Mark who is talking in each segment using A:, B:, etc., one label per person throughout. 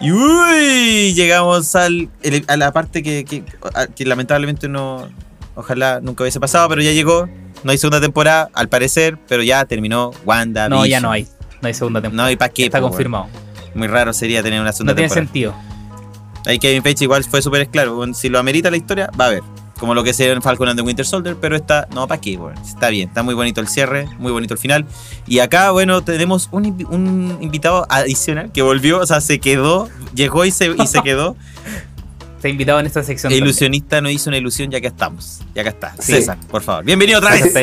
A: Y uy, llegamos al, a la parte que, que, que lamentablemente no, ojalá nunca hubiese pasado, pero ya llegó. No hay segunda temporada, al parecer, pero ya terminó Wanda.
B: No, ya no hay. No hay segunda temporada.
A: No, hay para qué?
B: Está confirmado.
A: Muy raro sería tener una segunda temporada.
B: No tiene sentido.
A: Ahí Kevin Feige igual fue súper claro. Si lo amerita la historia, va a haber. Como lo que se en Falcon and the Winter Soldier, pero está, no, ¿para qué? está bien, está muy bonito el cierre, muy bonito el final. Y acá, bueno, tenemos un, invitado adicional que volvió, o sea, se quedó, llegó y se, y se quedó.
B: ha invitado en esta sección.
A: El ilusionista no hizo una ilusión, ya que estamos. Ya que está. César, por favor. Bienvenido otra vez.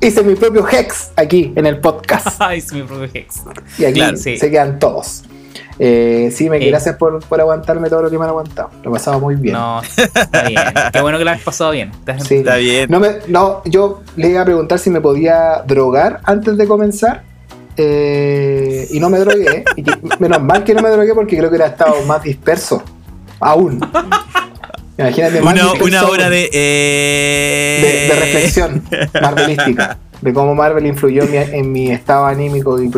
C: Hice mi propio Hex aquí en el podcast.
B: Hice mi propio Hex.
C: Y aquí se quedan todos. Eh, sí, me eh. gracias por, por, aguantarme todo lo que me han aguantado. Lo he pasado muy bien.
B: No, está bien. Qué bueno que lo has pasado bien.
A: Sí. Está bien.
C: No, me, no, yo le iba a preguntar si me podía drogar antes de comenzar. Eh, y no me drogué. y menos mal que no me drogué porque creo que hubiera estado más disperso. Aún.
A: Imagínate una, una hora de,
C: de, de, reflexión marvelística. De cómo Marvel influyó en mi, en mi estado anímico y,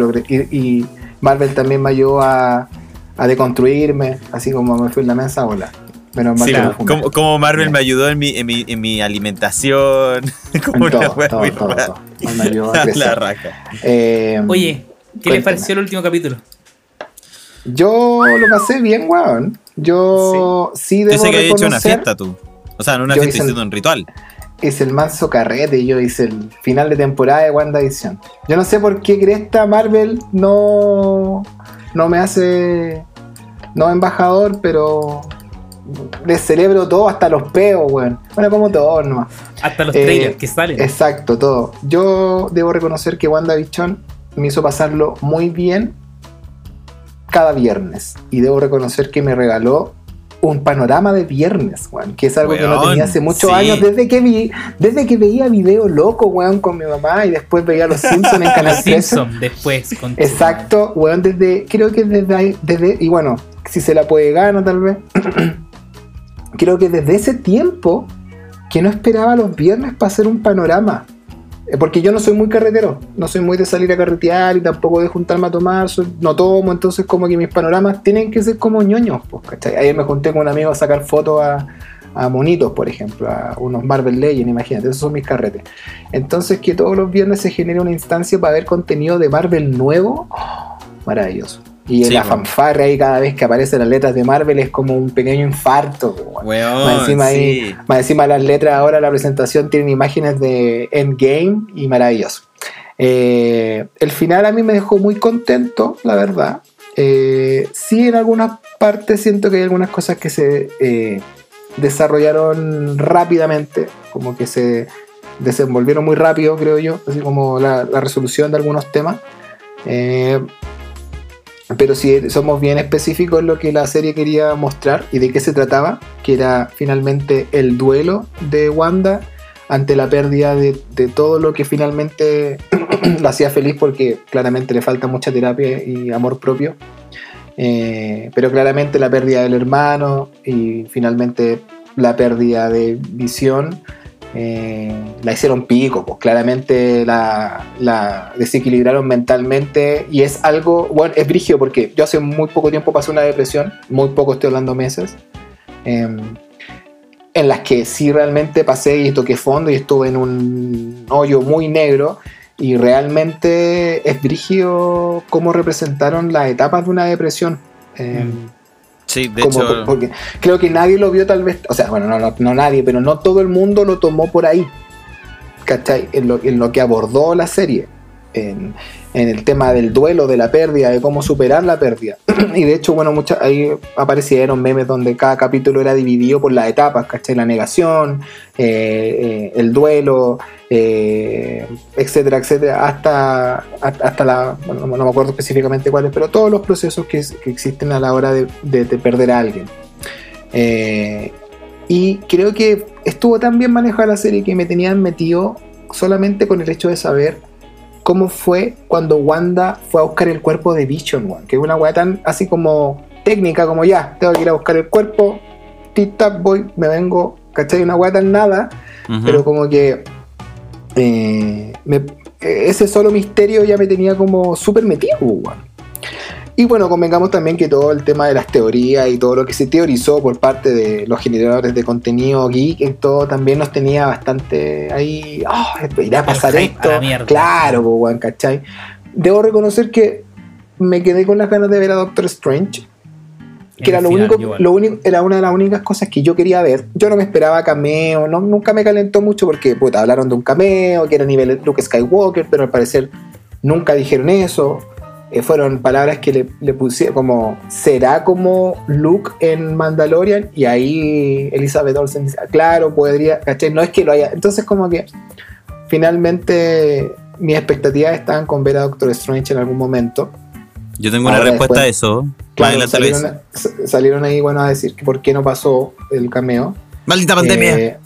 C: y Marvel también me ayudó a, a deconstruirme, así como me fui en la mesa, hola.
A: Menos mal sí, como, como, Marvel me ayudó en mi, en mi, en mi alimentación. como
C: todo, todo, todo, Me ayudó a
A: la raja.
B: Eh, Oye, ¿qué les pareció el último capítulo?
C: Yo lo pasé bien, weón. Yo sí, sí debo Yo sé que había hecho
A: una fiesta tú. O sea, no una fiesta, sino un ritual
C: es el manso carrete yo hice el final de temporada de WandaVision. Yo no sé por qué Cresta Marvel no, no me hace no embajador, pero les celebro todo, hasta los peos, weón. Bueno, como todo nomás.
B: Hasta los trailers eh, que salen.
C: Exacto, todo. Yo debo reconocer que WandaVision me hizo pasarlo muy bien cada viernes. Y debo reconocer que me regaló un panorama de viernes, weón, que es algo que no tenía hace muchos años, desde que vi, desde que veía videos locos, weón, con mi mamá y después veía Los Simpsons en Canal 13.
B: después.
C: Con Exacto, weón, desde, creo que desde ahí, desde, y bueno, si se la puede ganar tal vez, creo que desde ese tiempo que no esperaba los viernes para hacer un panorama. Eh, porque yo no soy muy carretero, no soy muy de salir a carretear y tampoco de juntarme a tomar, no tomo, entonces como que mis panoramas tienen que ser como ñoños, pues, ¿cachai? Ayer me junté con un amigo a sacar fotos a, monitos, por ejemplo, a unos Marvel Legends, imagínate, esos son mis carretes. Entonces que todos los viernes se genere una instancia para ver contenido de Marvel nuevo, oh, maravilloso. Y la fanfarra ahí cada vez que aparecen las letras de Marvel es como un pequeño infarto.
A: más,
C: encima más encima las letras ahora la presentación tienen imágenes de Endgame y maravilloso. Eh, el final a mí me dejó muy contento, la verdad. Eh, sí, en algunas partes siento que hay algunas cosas que se eh, desarrollaron rápidamente, como que se desenvolvieron muy rápido, creo yo, así como la, la resolución de algunos temas. Pero si somos bien específicos en lo que la serie quería mostrar y de qué se trataba, que era finalmente el duelo de Wanda ante la pérdida de, todo lo que finalmente la hacía feliz porque claramente le falta mucha terapia y amor propio. Eh, pero claramente la pérdida del hermano y finalmente la pérdida de visión eh, la hicieron pico, pues claramente la, desequilibraron mentalmente y es algo, bueno, es brigio porque yo hace muy poco tiempo pasé una depresión, muy poco estoy hablando meses, em, en las que sí realmente pasé y toqué fondo y estuve en un hoyo muy negro y realmente es brigio cómo representaron las etapas de una depresión. Em, mm.
A: Sí, de hecho.
C: Porque creo que nadie lo vio, tal vez. O sea, bueno, no, nadie, pero no todo el mundo lo tomó por ahí. ¿Cachai? En lo, en lo que abordó la serie. En, el tema del duelo, de la pérdida, de cómo superar la pérdida. y de hecho, bueno, muchas, ahí aparecieron memes donde cada capítulo era dividido por las etapas, ¿cachai? La negación, eh, eh, el duelo, eh, etcétera, etcétera, hasta, hasta la, bueno, no me acuerdo específicamente cuáles, pero todos los procesos que, existen a la hora de, perder a alguien. Eh, y creo que estuvo tan bien manejada la serie que me tenían metido solamente con el hecho de saber cómo fue cuando Wanda fue a buscar el cuerpo de Vision, que es una weá tan así como técnica, como ya, tengo que ir a buscar el cuerpo, tic tac voy, me vengo, ¿cachai? Una weá tan nada, pero como que eh, ese solo misterio ya me tenía como súper metido, Y bueno, convengamos también que todo el tema de las teorías y todo lo que se teorizó por parte de los generadores de contenido geek, todo también nos tenía bastante ahí. Oh, irá a pasar esto. claro, pues, ¿cachai? Debo reconocer que me quedé con las ganas de ver a Doctor Strange. Que era lo único, lo único, era una de las únicas cosas que yo quería ver. Yo no me esperaba cameo, no, nunca me calentó mucho porque puta, hablaron de un cameo, que era a nivel Luke Skywalker, pero al parecer nunca dijeron eso. Eh, fueron palabras que le, le pusieron como, ¿será como Luke en Mandalorian? Y ahí Elizabeth Olsen dice, ah, claro, podría, ¿cachai? No es que lo haya. Entonces como que finalmente mis expectativas estaban con ver a Doctor Strange en algún momento.
A: Yo tengo una respuesta a eso.
C: Claro, salieron, salieron, ahí bueno a decir que por qué no pasó el cameo.
A: Maldita pandemia. Eh,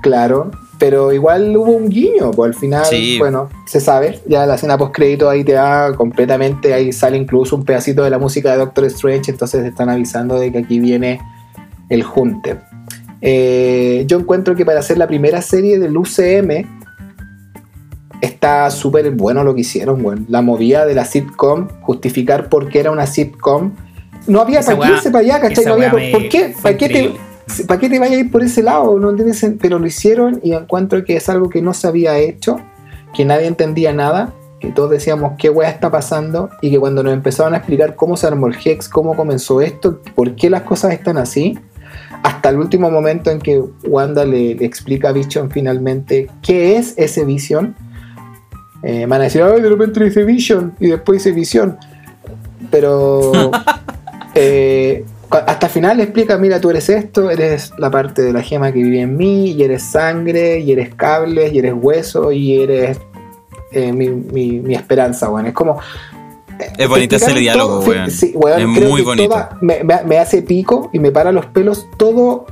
C: claro, pero igual hubo un guiño, pues al final, bueno, se sabe, ya la escena post crédito ahí te da completamente, ahí sale incluso un pedacito de la música de Doctor Strange, entonces están avisando de que aquí viene el junte. Eh, yo encuentro que para hacer la primera serie del UCM está súper bueno lo que hicieron, bueno. La movida de la sitcom, justificar por qué era una sitcom. No había para qué irse para allá, ¿cachai? No había por, qué, ¿para qué te ¿para qué te vayas a ir por ese lado? No pero lo hicieron y encuentro que es algo que no se había hecho, que nadie entendía nada, que todos decíamos qué weá está pasando y que cuando nos empezaban a explicar cómo se armó el Hex, cómo comenzó esto, por qué las cosas están así, hasta el último momento en que Wanda le, explica a Vision finalmente qué es ese Vision, eh, van a decir, ay, de repente dice Vision y después dice Visión, pero... eh, hasta el final le explica, mira, tú eres esto, eres la parte de la gema que vive en mí, y eres sangre, y eres cables, y eres hueso, y eres eh, mi, esperanza, bueno. Es como...
A: Eh, es bonito ese diálogo, weón.
C: Sí, es muy bonito. me, hace pico y me para los pelos todo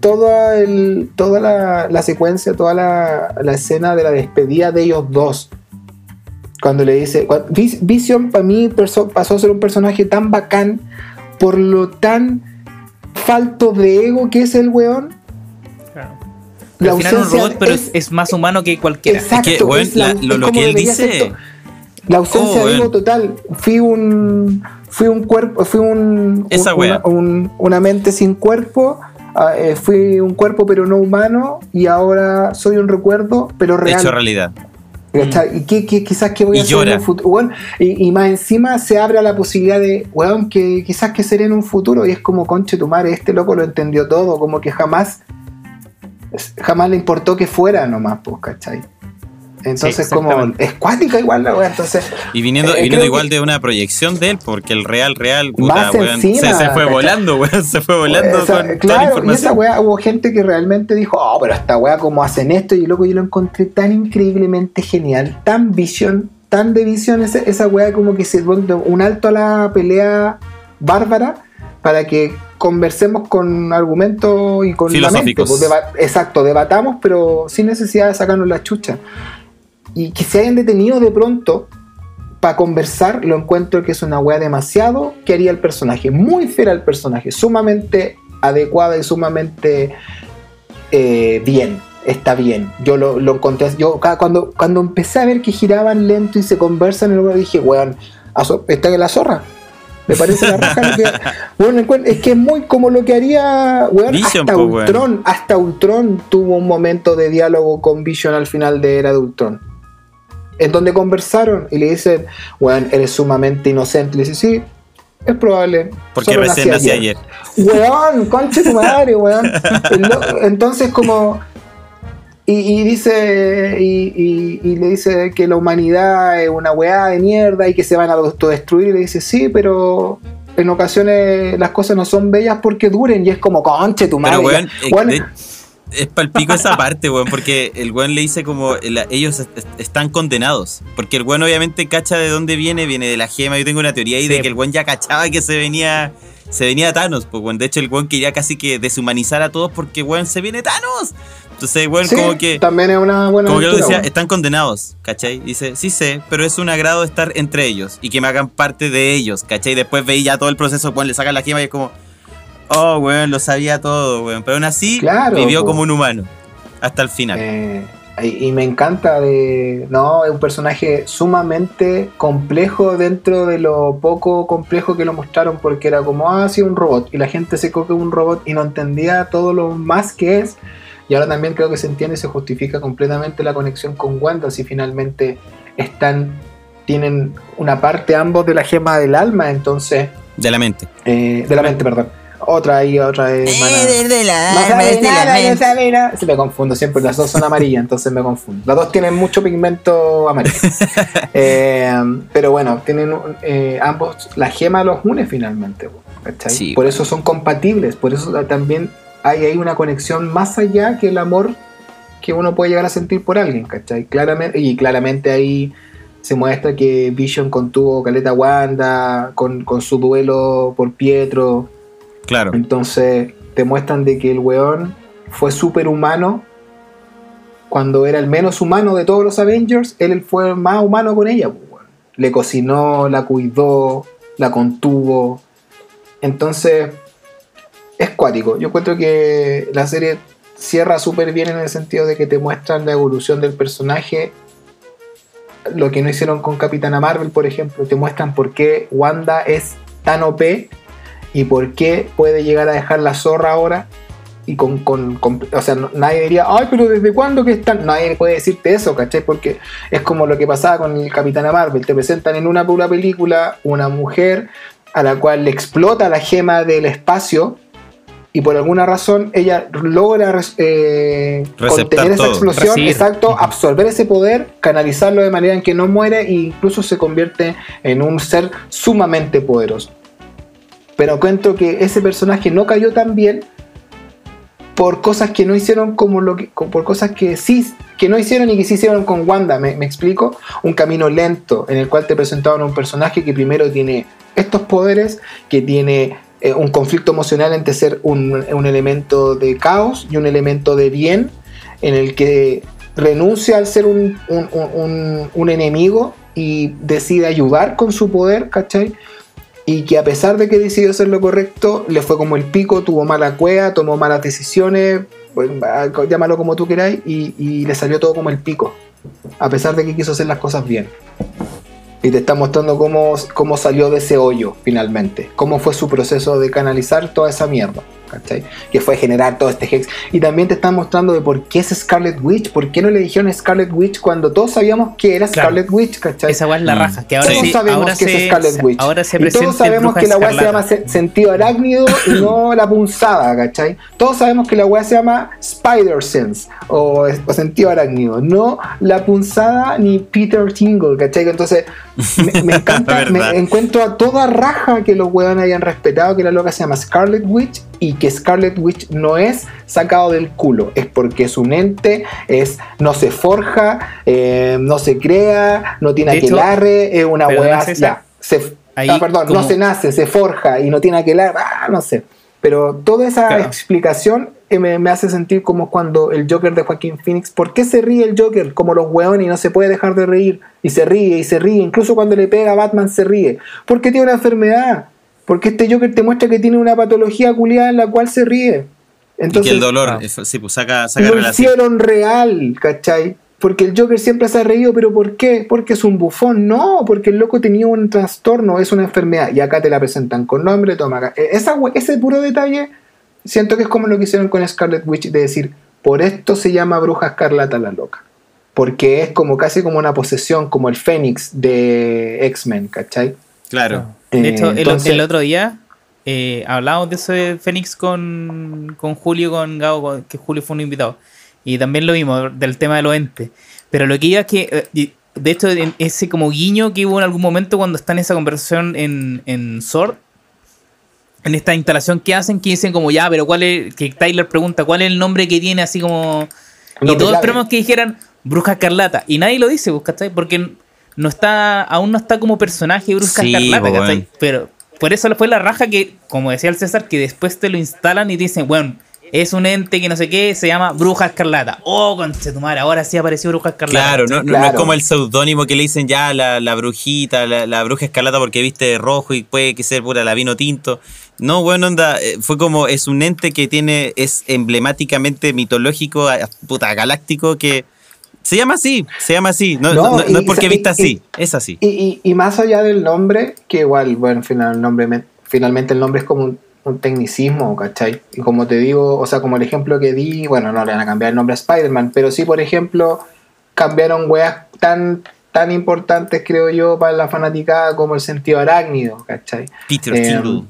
C: toda, el, toda la, secuencia, toda la, la, escena de la despedida de ellos dos. Cuando le dice. Vision para mí pasó a ser un personaje tan bacán por lo tan falto de ego que es el weón.
B: Claro. La al final un robot, pero es, más humano que cualquiera.
C: Exacto, lo, que él dice. La ausencia oh, de ego total. Fui un. Fui un cuerpo. Fui un. una, mente sin cuerpo. Ah, eh, fui un cuerpo pero no humano. Y ahora soy un recuerdo pero real.
A: Hecho realidad.
C: ¿Y qué, quizás que voy a hacer en un futuro? y, más encima se abre la posibilidad de, weón, que quizás que seré en un futuro. Y es como, conche tu madre, este loco lo entendió todo, como que jamás, jamás le importó que fuera nomás, pues, ¿cachai? Entonces, como es cuática igual la wea. Entonces,
A: y viniendo, eh, viniendo igual de una proyección de él, porque el real, real, puta, se, fue volando, weón, se fue volando. con
C: claro, y esa wea hubo gente que realmente dijo, oh, pero esta wea, ¿cómo hacen esto? Y luego yo lo encontré tan increíblemente genial, tan visión, tan de visión, esa, esa wea como que se un alto a la pelea bárbara para que conversemos con argumentos y con
A: filosóficos.
C: Pues, exacto, debatamos, pero sin necesidad de sacarnos la chucha y que se hayan detenido de pronto para conversar, lo encuentro que es una wea demasiado que haría el personaje, muy fiel al personaje, sumamente adecuada y sumamente eh, bien, está bien. Yo lo, lo encontré, yo cuando, cuando empecé a ver que giraban lento y se conversan, lugar dije, weón, está en la zorra. Me parece la raja bueno, es que es muy como lo que haría weón, hasta Ultron, hasta Ultron tuvo un momento de diálogo con Vision al final de Era de Ultron en donde conversaron y le dicen, weón, eres sumamente inocente. Le dice, sí, es probable.
A: Porque recién nací ayer.
C: Weón, conche tu madre, weón. Entonces, como. Y, dice. Y, y, le dice que la humanidad es una weá de mierda y que se van a autodestruir. Y le dice, sí, pero. En ocasiones las cosas no son bellas porque duren y es como conche tu madre.
A: Pero, weón, es palpico esa parte, weón, porque el weón le dice como ellos están condenados. Porque el weón obviamente cacha de dónde viene, viene de la gema. Yo tengo una teoría ahí de que el weón ya cachaba que se venía se venía Thanos, pues weón. De hecho, el weón quería casi que deshumanizar a todos porque weón se viene Thanos. Entonces, weón, como que.
C: También es una buena.
A: Como que lo decía, están condenados, ¿cachai? Dice, sí sé, pero es un agrado estar entre ellos y que me hagan parte de ellos, ¿cachai? Después veía todo el proceso, weón, le sacan la gema y es como oh, weón, lo sabía todo, weón. Pero aún así vivió como un humano. Hasta el final.
C: Eh, Y, me encanta de. No, es un personaje sumamente complejo dentro de lo poco complejo que lo mostraron, porque era como, ah, sí, un robot. Y la gente se coge un robot y no entendía todo lo más que es. Y ahora también creo que se entiende y se justifica completamente la conexión con Wanda, si finalmente están. Tienen una parte ambos de la gema del alma, entonces.
A: De la mente.
C: Eh, de la mente, perdón otra y otra es
A: eh, de la,
C: Se me confundo siempre, las dos son amarillas, entonces me confundo. Las dos tienen mucho pigmento amarillo. Eh, pero bueno, tienen eh, ambos, la gema los une finalmente. por eso son compatibles, por eso también hay ahí una conexión más allá que el amor que uno puede llegar a sentir por alguien, ¿cachai? Claramente, y claramente ahí se muestra que Vision contuvo Caleta Wanda con, con su duelo por Pietro
A: Claro.
C: Entonces te muestran de que el weón fue súper humano cuando era el menos humano de todos los Avengers, él fue más humano con ella. Pues, Le cocinó, la cuidó, la contuvo. Entonces, es cuático. Yo encuentro que la serie cierra súper bien en el sentido de que te muestran la evolución del personaje. Lo que no hicieron con Capitana Marvel, por ejemplo, te muestran por qué Wanda es tan OP y por qué puede llegar a dejar la zorra ahora y con, con, o sea, nadie diría, ay, pero ¿desde cuándo que están? Nadie puede decirte eso, ¿cachai? Porque es como lo que pasaba con el Capitán Marvel, te presentan en una pura película una mujer a la cual le explota la gema del espacio y por alguna razón ella logra eh, contener esa explosión, exacto, absorber ese poder, canalizarlo de manera en que no muere e incluso se convierte en un ser sumamente poderoso. Pero cuento que ese personaje no cayó tan bien por cosas que no hicieron como lo que, por cosas que sí que no hicieron y que sí hicieron con Wanda, ¿me, explico? Un camino lento en el cual te presentaban un personaje que primero tiene estos poderes, que tiene eh, un conflicto emocional entre ser un, elemento de caos y un elemento de bien, en el que renuncia al ser un, un enemigo y decide ayudar con su poder, ¿cachai? Y que a pesar de que decidió hacer lo correcto, le fue como el pico, tuvo mala cueva, tomó malas decisiones, pues, llámalo como tú queráis, y, y, le salió todo como el pico, a pesar de que quiso hacer las cosas bien. Y te está mostrando cómo, cómo salió de ese hoyo finalmente, cómo fue su proceso de canalizar toda esa mierda. Que fue generar todo este hex. Y también te están mostrando de por qué es Scarlet Witch, por qué no le dijeron Scarlet Witch cuando todos sabíamos que era Scarlet Witch, ¿cachai?
B: Esa es la mm. raja, que ahora
C: todos sabemos que es Scarlet Witch.
B: Ahora se
C: y todos sabemos que la weá se llama sentido arácnido y no la punzada, ¿cachai? Todos sabemos que la weá se llama Spider Sense o, sentido arácnido, no la punzada ni Peter Tingle, ¿cachai? Entonces, me, encanta, me encuentro a toda raja que los weones hayan respetado que la loca se llama Scarlet Witch y que Scarlet Witch no es sacado del culo, es porque es un ente, es, no se forja, eh, no se crea, no tiene aquelarre, es una hueá. Se, ah, perdón, no se nace, se forja y no tiene aquelarre, ah, no sé. Pero toda esa explicación eh, me, hace sentir como cuando el Joker de Joaquín Phoenix, ¿por qué se ríe el Joker como los hueones y no se puede dejar de reír? Y se ríe y se ríe, incluso cuando le pega a Batman se ríe. Porque tiene una enfermedad, porque este Joker te muestra que tiene una patología culiada en la cual se ríe. Entonces,
A: y que el dolor, ah. sí, pues saca, saca
C: Lo hicieron real, ¿cachai? Porque el Joker siempre se ha reído, pero ¿por qué? Porque es un bufón. No, porque el loco tenía un trastorno, es una enfermedad. Y acá te la presentan con nombre, toma acá. E, esa, ese puro detalle, siento que es como lo que hicieron con Scarlet Witch, de decir, por esto se llama Bruja Escarlata la loca. Porque es como casi como una posesión, como el Fénix de X-Men, ¿cachai?
A: Claro.
B: De hecho, el, otro día eh, hablábamos de ese Fénix con, con Julio, con Gabo, que Julio fue un invitado. Y también lo vimos del tema de los entes. Pero lo que iba es que, eh, de hecho, ese como guiño que hubo en algún momento cuando está en esa conversación en, en Sword, en esta instalación que hacen, que dicen como ya, pero cuál es, que Tyler pregunta cuál es el nombre que tiene, así como... y todos esperamos que dijeran Bruja Escarlata. Y nadie lo dice, pues, ¿cachai? Porque no está, aún no está como personaje Bruja Escarlata, ¿cachai? Pero por eso fue la raja que, como decía el César, que después te lo instalan y dicen, bueno, es un ente que no sé qué, se llama Bruja Escarlata. Oh, madre, ahora sí apareció Bruja Escarlata.
A: Claro, no, es como el seudónimo que le dicen ya la, la brujita, la, bruja escarlata porque viste de rojo y puede que sea pura la vino tinto. No, bueno, onda, eh, fue como, es un ente que tiene, es emblemáticamente mitológico, puta, galáctico, que Se llama así, se llama así. No,
C: No,
A: no- no- no
C: y-
A: es porque
C: y-
A: vista
C: y-
A: así, es así.
C: Y, más allá del nombre, que igual, bueno, final, el nombre, me- finalmente el nombre es como un, un tecnicismo, ¿cachai? Y como te digo, o sea, como el ejemplo que di, bueno, no le van a cambiar el nombre a Spider-Man, pero sí, por ejemplo, cambiaron weas tan, tan importantes, creo yo, para la fanaticada como el sentido arácnido, ¿cachai?
A: Peter
C: Eh.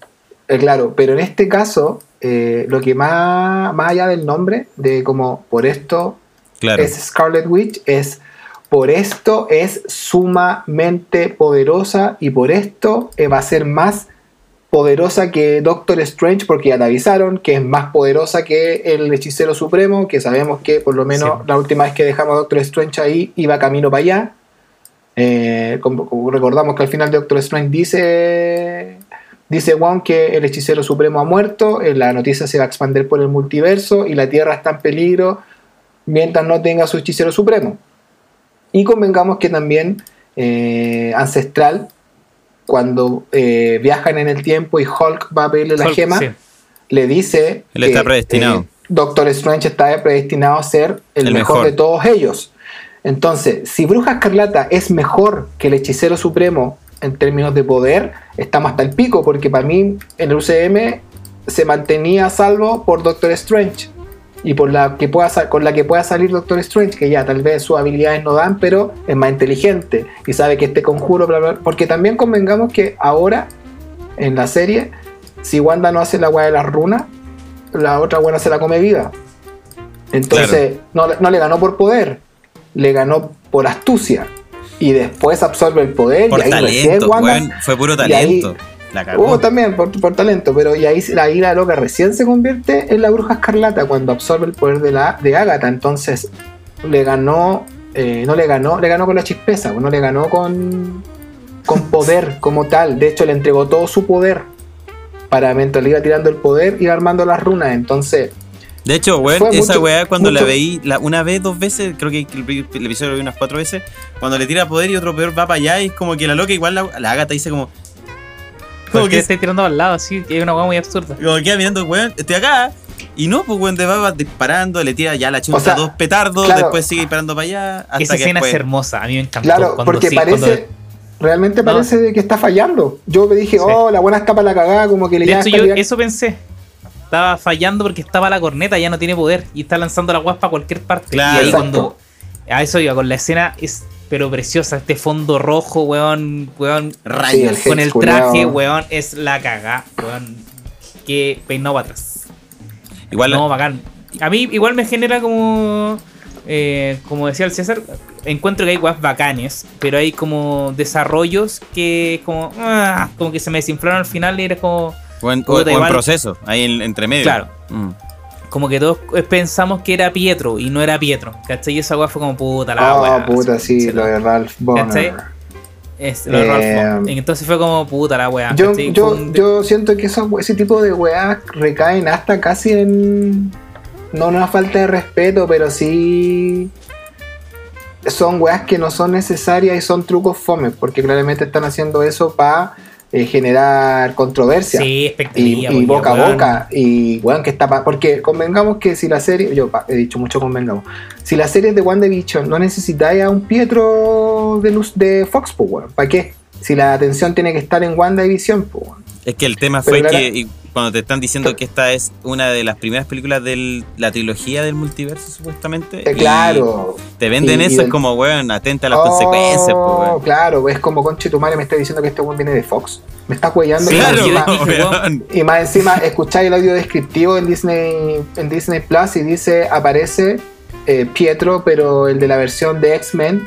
C: Eh, claro, pero en este caso, eh, lo que más, más allá del nombre, de como por esto
A: Claro.
C: es Scarlet Witch, es por esto es sumamente poderosa y por esto eh, va a ser más poderosa que Doctor Strange porque ya te avisaron que es más poderosa que el hechicero supremo que sabemos que por lo menos
B: Sí.
C: la última vez que dejamos a Doctor Strange ahí iba camino para allá Eh, como, como recordamos que al final Doctor Strange dice dice Wong que el hechicero supremo ha muerto eh, la noticia se va a expandir por el multiverso y la tierra está en peligro mientras no tenga su hechicero supremo. Y convengamos que también eh, Ancestral, cuando eh, viajan en el tiempo y Hulk va a pedirle la
B: Hulk,
C: gema,
B: sí.
C: le dice
A: Él está predestinado.
C: eh, Doctor Strange está predestinado a ser el,
A: El
C: mejor,
A: mejor.
C: de todos ellos. Entonces, si Bruja Escarlata es mejor que el hechicero supremo en términos de poder, estamos hasta el pico, porque para mí en el UCM se mantenía a salvo por Doctor Strange y por la que pueda con la que pueda salir Doctor Strange, que ya tal vez sus habilidades no dan, pero es más inteligente y sabe que este conjuro, bla, bla, porque también convengamos que ahora en la serie, si Wanda no hace la weá de las runas, la otra buena se la come viva. Entonces, no, le- no le ganó por poder, le ganó por astucia. Y después absorbe el poder
A: Por
C: y ahí recién
A: talento,
C: Wanda-
A: weón. Fue puro
C: y ahí-
A: talento. La cagó.
C: Oh, también, por, por talento, pero y ahí, ahí la loca recién se convierte en la bruja escarlata cuando absorbe el poder de la de Agatha. Entonces, le ganó, eh, no le ganó, le ganó con la chispeza, no le ganó con, con poder como tal. De hecho, le entregó todo su poder para mientras le iba tirando el poder, iba armando las runas. Entonces,
A: De hecho, weón, esa
C: mucho-
A: weá cuando la
C: mucho-
A: veí la, una vez, dos veces, creo que el, el episodio lo vi unas cuatro veces, cuando le tira poder y otro peor va para allá, y es como que la loca igual la, la Agatha dice como. Como que,
B: estoy tirando al lado, así, que es una hueá muy absurda.
A: como que queda mirando, weón, estoy acá. Y no, pues weón, te va disparando, le tira ya la chunta
C: O sea,
A: dos petardos,
C: claro.
A: después sigue disparando para allá. Hasta
B: Esa
A: que
B: escena
A: después-
B: es hermosa, a mí me encantó.
C: claro,
B: cuando
C: porque
B: sí,
C: parece,
B: cuando-
C: realmente
B: No.
C: parece de que está fallando. Yo me dije,
B: Sí.
C: oh, la buena está para la cagada, como que le
B: De
C: ya
B: hecho, yo eso pensé. Estaba fallando porque estaba la corneta, ya no tiene poder. Y está lanzando la guaspa a cualquier parte.
A: Claro.
B: y ahí
C: Exacto.
B: cuando. A eso iba, con la escena es pero preciosa. Este fondo rojo, weón, weón.
C: Sí, el
B: Con el
C: culiao.
B: traje, weón, es la cagá, weón. Que peinado para atrás.
A: Igual,
B: No, bacán. A mí igual me genera como. eh, como decía el César, encuentro que hay weas bacanes, pero hay como desarrollos que como. ah, como que se me desinflaron al final y era como.
A: buen,
B: igual-
A: proceso, ahí en, entre medio.
B: Claro.
A: Mm.
B: Como que todos pensamos que era Pietro y no era Pietro. ¿Cachai? Y esa wea fue como puta la
C: Ah,
B: wea.
C: puta, sí, lo de Ralph
B: ¿Cachai?
C: Bonner.
B: Es lo de
C: Eh,
B: Ralph Bond. Entonces fue como puta la wea.
C: Yo,
B: ¿cachai?
C: yo,
B: un-
C: yo siento que esos- ese tipo de weas recaen hasta casi en. No una falta de respeto, pero sí. Son weas que no son necesarias y son trucos fomes, porque claramente están haciendo eso para generar controversia.
B: Sí,
C: y, boca a boca y weón que está pa- porque convengamos que si la serie yo he dicho mucho convengamos si la serie es de WandaVision no necesitáis a un Pietro de luz de Fox pues weón ¿para qué? si la atención tiene que estar en WandaVision pues weón
A: Es que el tema fue que y cuando te están diciendo que esta es una de las primeras películas de la trilogía del multiverso, supuestamente.
C: Eh,
A: y
C: claro
A: Te venden
C: Y- y
A: eso,
C: del-
A: es como, weón, atenta a las
C: Oh,
A: consecuencias, pues,
C: claro es como conche tu madre me está diciendo que este weón viene de Fox me está cuellando y más
A: Claro,
B: dije,
A: weón.
C: Y más encima, escucháis el audio descriptivo en Disney, en Disney Plus y dice, aparece eh, Pietro, pero el de la versión de X-Men.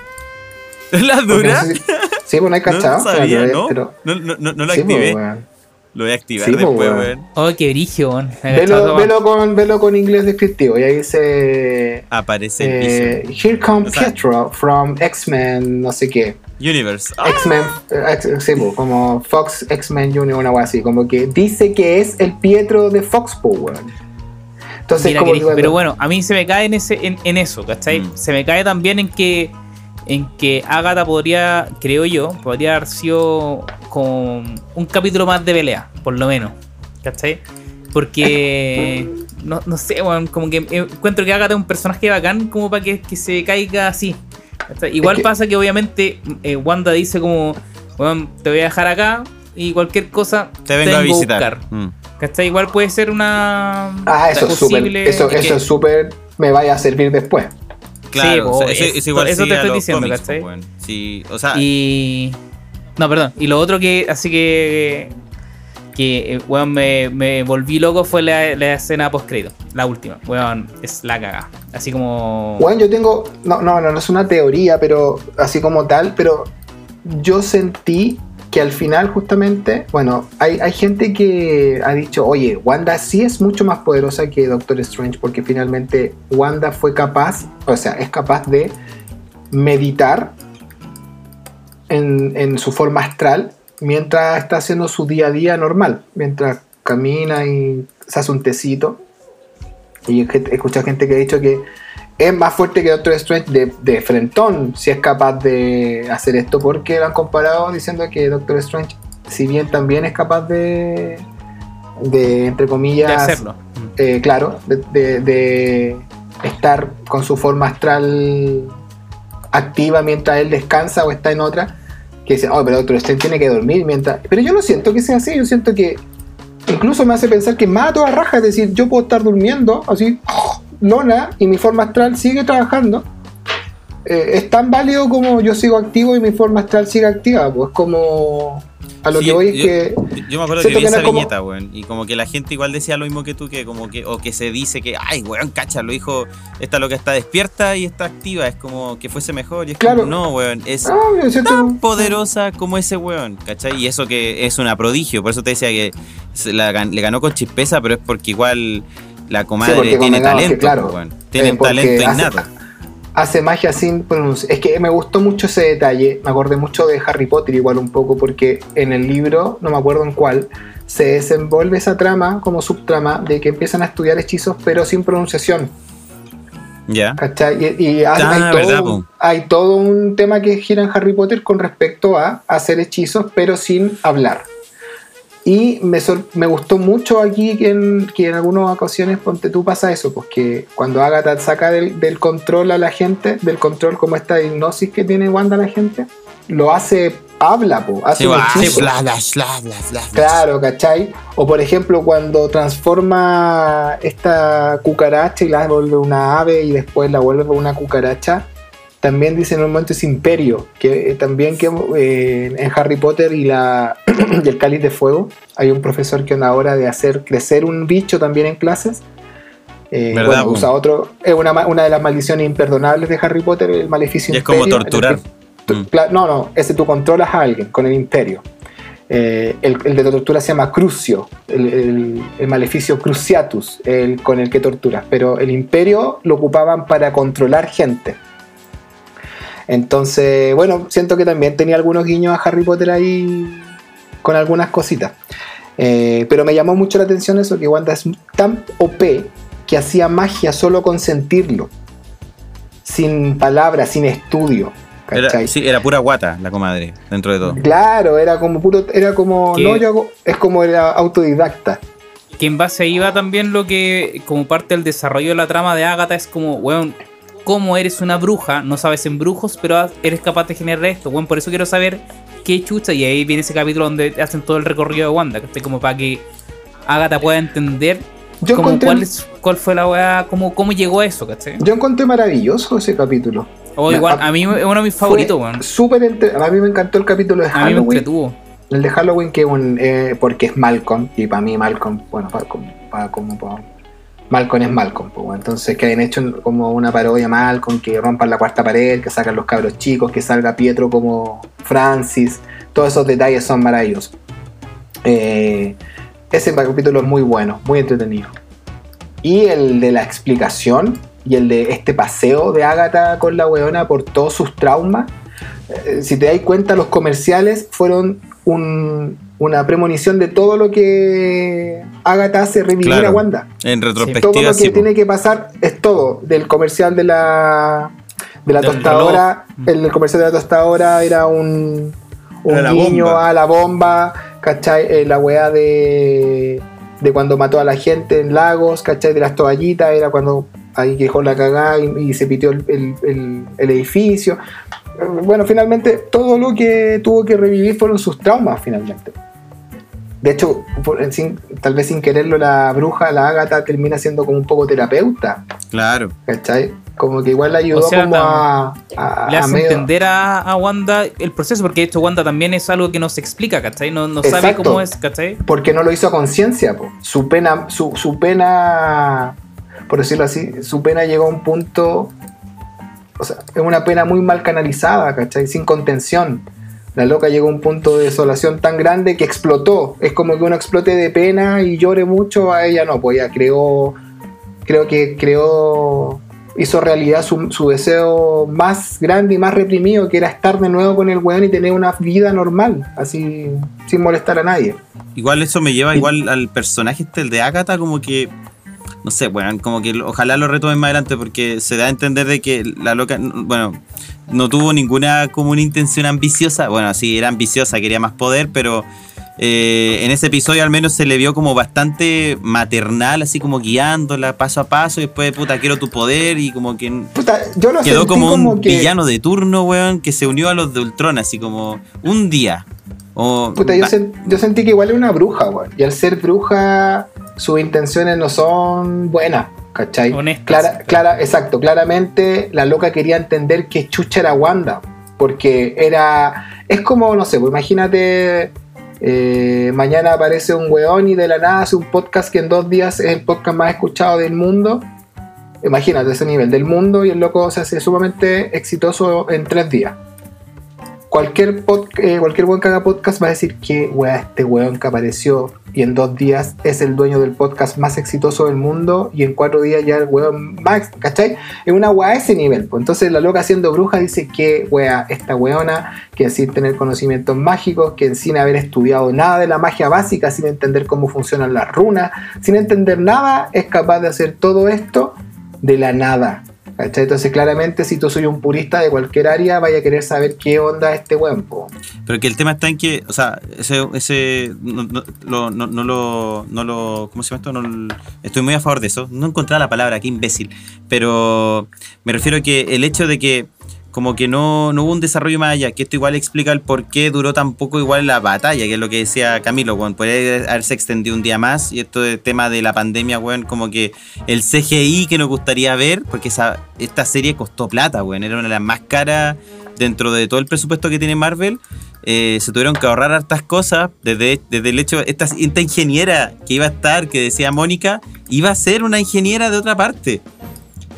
A: ¿La dura?
C: no sé si- Sí, bueno, hay
A: No
C: cachado.
A: sabía,
C: pero-
A: ¿no?
C: pero-
A: No, no, no, no lo
C: sí,
A: activé.
C: pues.
A: Lo voy a activar
C: Sí,
A: después,
C: weón.
A: weón.
B: Oh, qué brillo, weón.
C: Velo, velo con, velo con inglés descriptivo. Y ahí dice.
A: Aparece
C: eh,
A: el
C: Here come
A: O sea-
C: Pietro from X-Men, no sé qué.
A: Universe. Ah,
C: X-Men, eh, sí, pues, como Fox X-Men Junior, una cosa así. Como que dice que es el Pietro de Fox, weón. Entonces,
B: Mira,
C: como
B: querido,
C: que
B: pero bueno, a mí se me cae en ese en, en eso, ¿cachai?
A: Mm.
B: Se me cae también en que en que Agatha podría, creo yo, podría haber sido con un capítulo más de pelea, por lo menos, ¿cachai? Porque no, no sé, weón, como que encuentro que Agatha es un personaje bacán como para que, que se caiga así. ¿cachai? Igual pasa que obviamente eh, Wanda dice como, weón, te voy a dejar acá y cualquier cosa
A: Te vengo a visitar.
B: buscar.
A: Mm.
B: ¿Cachai? Igual puede ser una...
C: Ah, eso es súper. Eso,
B: que-
C: eso es súper. Me vaya a servir después.
A: Claro,
B: po,
A: o sea, eso,
B: es-
A: eso igual
B: eso te estoy diciendo,
A: cómics,
B: ¿cachai?
A: po, weón. Sí, o sea,
B: Y. No, perdón. Y lo otro que. Así que. Que, eh, weón, me, me volví loco fue la, la escena post-crédito. La última. Weón, es la caga. Así como.
C: Bueno, yo tengo. No, no, no, no es una teoría, pero así como tal, pero yo sentí que al final, justamente, bueno, hay, hay gente que ha dicho, oye, Wanda sí es mucho más poderosa que Doctor Strange, porque finalmente Wanda fue capaz, o sea, es capaz de meditar en, en su forma astral mientras está haciendo su día a día normal, mientras camina y se hace un tecito. Y escuchado gente que ha dicho que es más fuerte que Doctor Strange de, de frentón si es capaz de hacer esto, porque lo han comparado diciendo que Doctor Strange, si bien también es capaz de, de entre comillas,
B: de hacerlo.
C: eh, claro, de, de- de estar con su forma astral activa mientras él descansa o está en otra, que dice, oh, pero Doctor Strange tiene que dormir mientras... Pero yo no siento que sea así, yo siento que incluso me hace pensar que más a toda raja, es decir, yo puedo estar durmiendo así, lona, y mi forma astral sigue trabajando. Eh, es tan válido como yo sigo activo y mi forma astral sigue activa, pues como... A lo
A: Sí,
C: que voy es
A: yo-
C: que...
A: Yo me acuerdo que vi
C: que no
A: esa
C: es como-
A: viñeta, weón. Y como que la gente igual decía lo mismo que tú, que como que, o que se dice que, ay, weón, cacha, lo dijo, esta lo que está despierta y está activa, es como que fuese mejor. Y es
C: Claro.
A: como, no, weón, es
C: Ah, siento-
A: tan poderosa como ese weón, ¿cachai? Y eso que es una prodigio, por eso te decía que la le ganó con chispeza, pero es porque igual la comadre tiene
C: convengamos que,
A: talento,
C: claro,
A: po, weón. Tiene
C: eh,
A: un
C: porque
A: talento
C: hace-
A: innato.
C: hace magia sin pronunciar. Es que me gustó mucho ese detalle. Me acordé mucho de Harry Potter igual un poco porque en el libro, no me acuerdo en cuál, se desenvuelve esa trama como subtrama de que empiezan a estudiar hechizos pero sin pronunciación.
A: Ya.
C: ¿Cachai? Y, y hay,
A: Ah, verdad,
C: todo, hay todo un tema que gira en Harry Potter con respecto a hacer hechizos pero sin hablar. Y me, sor- me gustó mucho aquí que en, que en algunas ocasiones, ponte tú, pasa eso, pues que cuando Agatha saca del, del control a la gente, del control como esta hipnosis que tiene Wanda a la gente, lo hace, habla, pues, hace
A: Sí,
C: un
A: bla, bla, bla, bla.
C: Claro, ¿cachai? O por ejemplo, cuando transforma esta cucaracha y la vuelve una ave y después la vuelve una cucaracha, también dice en un momento es imperio, que eh, también que eh, en Harry Potter y, la, y el cáliz de fuego hay un profesor que a la hora de hacer crecer un bicho también en clases, eh,
A: ¿Verdad,
C: bueno, usa otro, es una, una de las maldiciones imperdonables de Harry Potter, el maleficio
A: Y es como
C: imperio,
A: torturar.
C: tú-
A: Mm.
C: no, no, ese tú controlas a alguien con el imperio. Eh, el, el de tortura se llama Crucio, el, el- el maleficio Cruciatus, el con el que torturas. Pero el imperio lo ocupaban para controlar gente. Entonces, bueno, siento que también tenía algunos guiños a Harry Potter ahí con algunas cositas. Eh, pero me llamó mucho la atención eso, que Wanda es tan OP que hacía magia solo con sentirlo. Sin palabras, sin estudio.
A: Era, sí, era pura guata la comadre, dentro de todo.
C: Claro, era como puro, era como, no, yo hago, es como era autodidacta.
B: Que en base ahí va también lo que, como parte del desarrollo de la trama de Agatha, es como, weón, cómo eres una bruja, no sabes en brujos, pero eres capaz de generar esto, weón, por eso quiero saber qué chucha, y ahí viene ese capítulo donde hacen todo el recorrido de Wanda, que como para que Agatha pueda entender
C: Yo
B: como
C: encontré,
B: cuál, es- cuál fue la weá, cómo, cómo llegó a eso, ¿cachai?
C: yo encontré maravilloso ese capítulo.
B: O
C: Me-
B: igual,
C: a-
B: a mí es uno de mis favoritos, weón.
C: Súper a mí me encantó el capítulo de
B: A mí me
C: Halloween.
B: entretuvo.
C: El de Halloween que un, eh, porque es Malcolm y para mí Malcolm, bueno, para, como, para, como para- Malcolm es Malcolm, entonces que hayan hecho como una parodia Malcolm, que rompan la cuarta pared, que sacan los cabros chicos, que salga Pietro como Francis, todos esos detalles son maravillosos. Eh, ese capítulo es muy bueno, muy entretenido. Y el de la explicación y el de este paseo de Agatha con la weona por todos sus traumas. Eh, si te das cuenta, los comerciales fueron un- una premonición de todo lo que Agatha hace revivir
A: Claro.
C: a Wanda.
A: En
C: Todo
A: retrospectiva,
C: lo que
A: sí.
C: tiene que pasar es todo. Del comercial de la, de la tostadora. El, comercial de la tostadora era un, un
A: Era
C: guiño a la bomba. ¿Cachai? Eh, la weá de, de cuando mató a la gente en lagos, ¿cachai? De las toallitas, era cuando ahí dejó la cagada y, y se pitió el- el edificio. Bueno, finalmente todo lo que tuvo que revivir fueron sus traumas, finalmente. De hecho, por- sin- tal vez sin quererlo, la bruja, la ágata, termina siendo como un poco terapeuta,
A: Claro.
C: ¿cachai? Como que igual le ayudó
B: O sea,
C: como a, a-
B: Le
C: a
B: hace
C: medio-
B: entender a, a Wanda el proceso, porque de hecho Wanda también es algo que no se explica, ¿cachai? No, no sabe cómo es, ¿cachai?
C: porque no lo hizo a conciencia. po. Su pena, su, su pena, por decirlo así, su pena llegó a un punto, es una pena muy mal canalizada, ¿cachai? Sin contención. La loca llegó a un punto de desolación tan grande que explotó. Es como que uno explote de pena y llore mucho, a ella no, pues ella creó, creo que creó, hizo realidad su, su deseo más grande y más reprimido, que era estar de nuevo con el weón y tener una vida normal, así, sin molestar a nadie.
A: Igual eso me lleva igual al personaje este, el de Agatha, como que. No sé, bueno, como que ojalá lo retomen más adelante porque se da a entender de que la loca, bueno, no tuvo ninguna como una intención ambiciosa. Bueno, sí, era ambiciosa, quería más poder, pero eh, en ese episodio al menos se le vio como bastante maternal, así como guiándola paso a paso y después, puta, quiero tu poder y como que
C: Puta, yo lo
A: quedó
C: sentí
A: como un
C: que,
A: villano de turno, weón, que se unió a los de Ultron, así como un día. O,
C: Puta, yo, sen- yo sentí que igual es una bruja, weón. Y al ser bruja, sus intenciones no son buenas, ¿cachai?
B: Honestas.
C: Clara, clara, exacto, claramente la loca quería entender que chucha era Wanda. Porque era. Es como, no sé, pues imagínate. eh, mañana aparece un weón y de la nada hace un podcast que en dos días es el podcast más escuchado del mundo. Imagínate ese nivel del mundo y el loco se hace sumamente exitoso en tres días cualquier, pod- eh, cualquier que haga podcast va a decir que weá, este weón que apareció y en dos días es el dueño del podcast más exitoso del mundo y en cuatro días ya el weón más, ¿cachai? Es una weá a ese nivel. pues. Entonces la loca siendo bruja dice que weá, esta weona, que sin tener conocimientos mágicos, que sin haber estudiado nada de la magia básica, sin entender cómo funcionan las runas, sin entender nada, es capaz de hacer todo esto de la nada. Entonces, claramente, si tú soy un purista de cualquier área, vaya a querer saber qué onda este weón.
A: Pero que el tema está en que, o sea, ese, ese no, no- lo, no, lo, ¿cómo se llama esto? Estoy muy a favor de eso. No encontraba la palabra, qué imbécil. Pero me refiero a que el hecho de que como que no, no hubo un desarrollo más allá, que esto igual explica el por qué duró tan poco igual la batalla, que es lo que decía Camilo, weón, podría haberse extendido un día más, y esto del tema de la pandemia, weón, como que el CGI que nos gustaría ver, porque esa, esta serie costó plata, weón, era una de las más caras dentro de todo el presupuesto que tiene Marvel, eh, se tuvieron que ahorrar hartas cosas, desde, desde el hecho, esta, esta ingeniera que iba a estar, que decía Mónica, iba a ser una ingeniera de otra parte,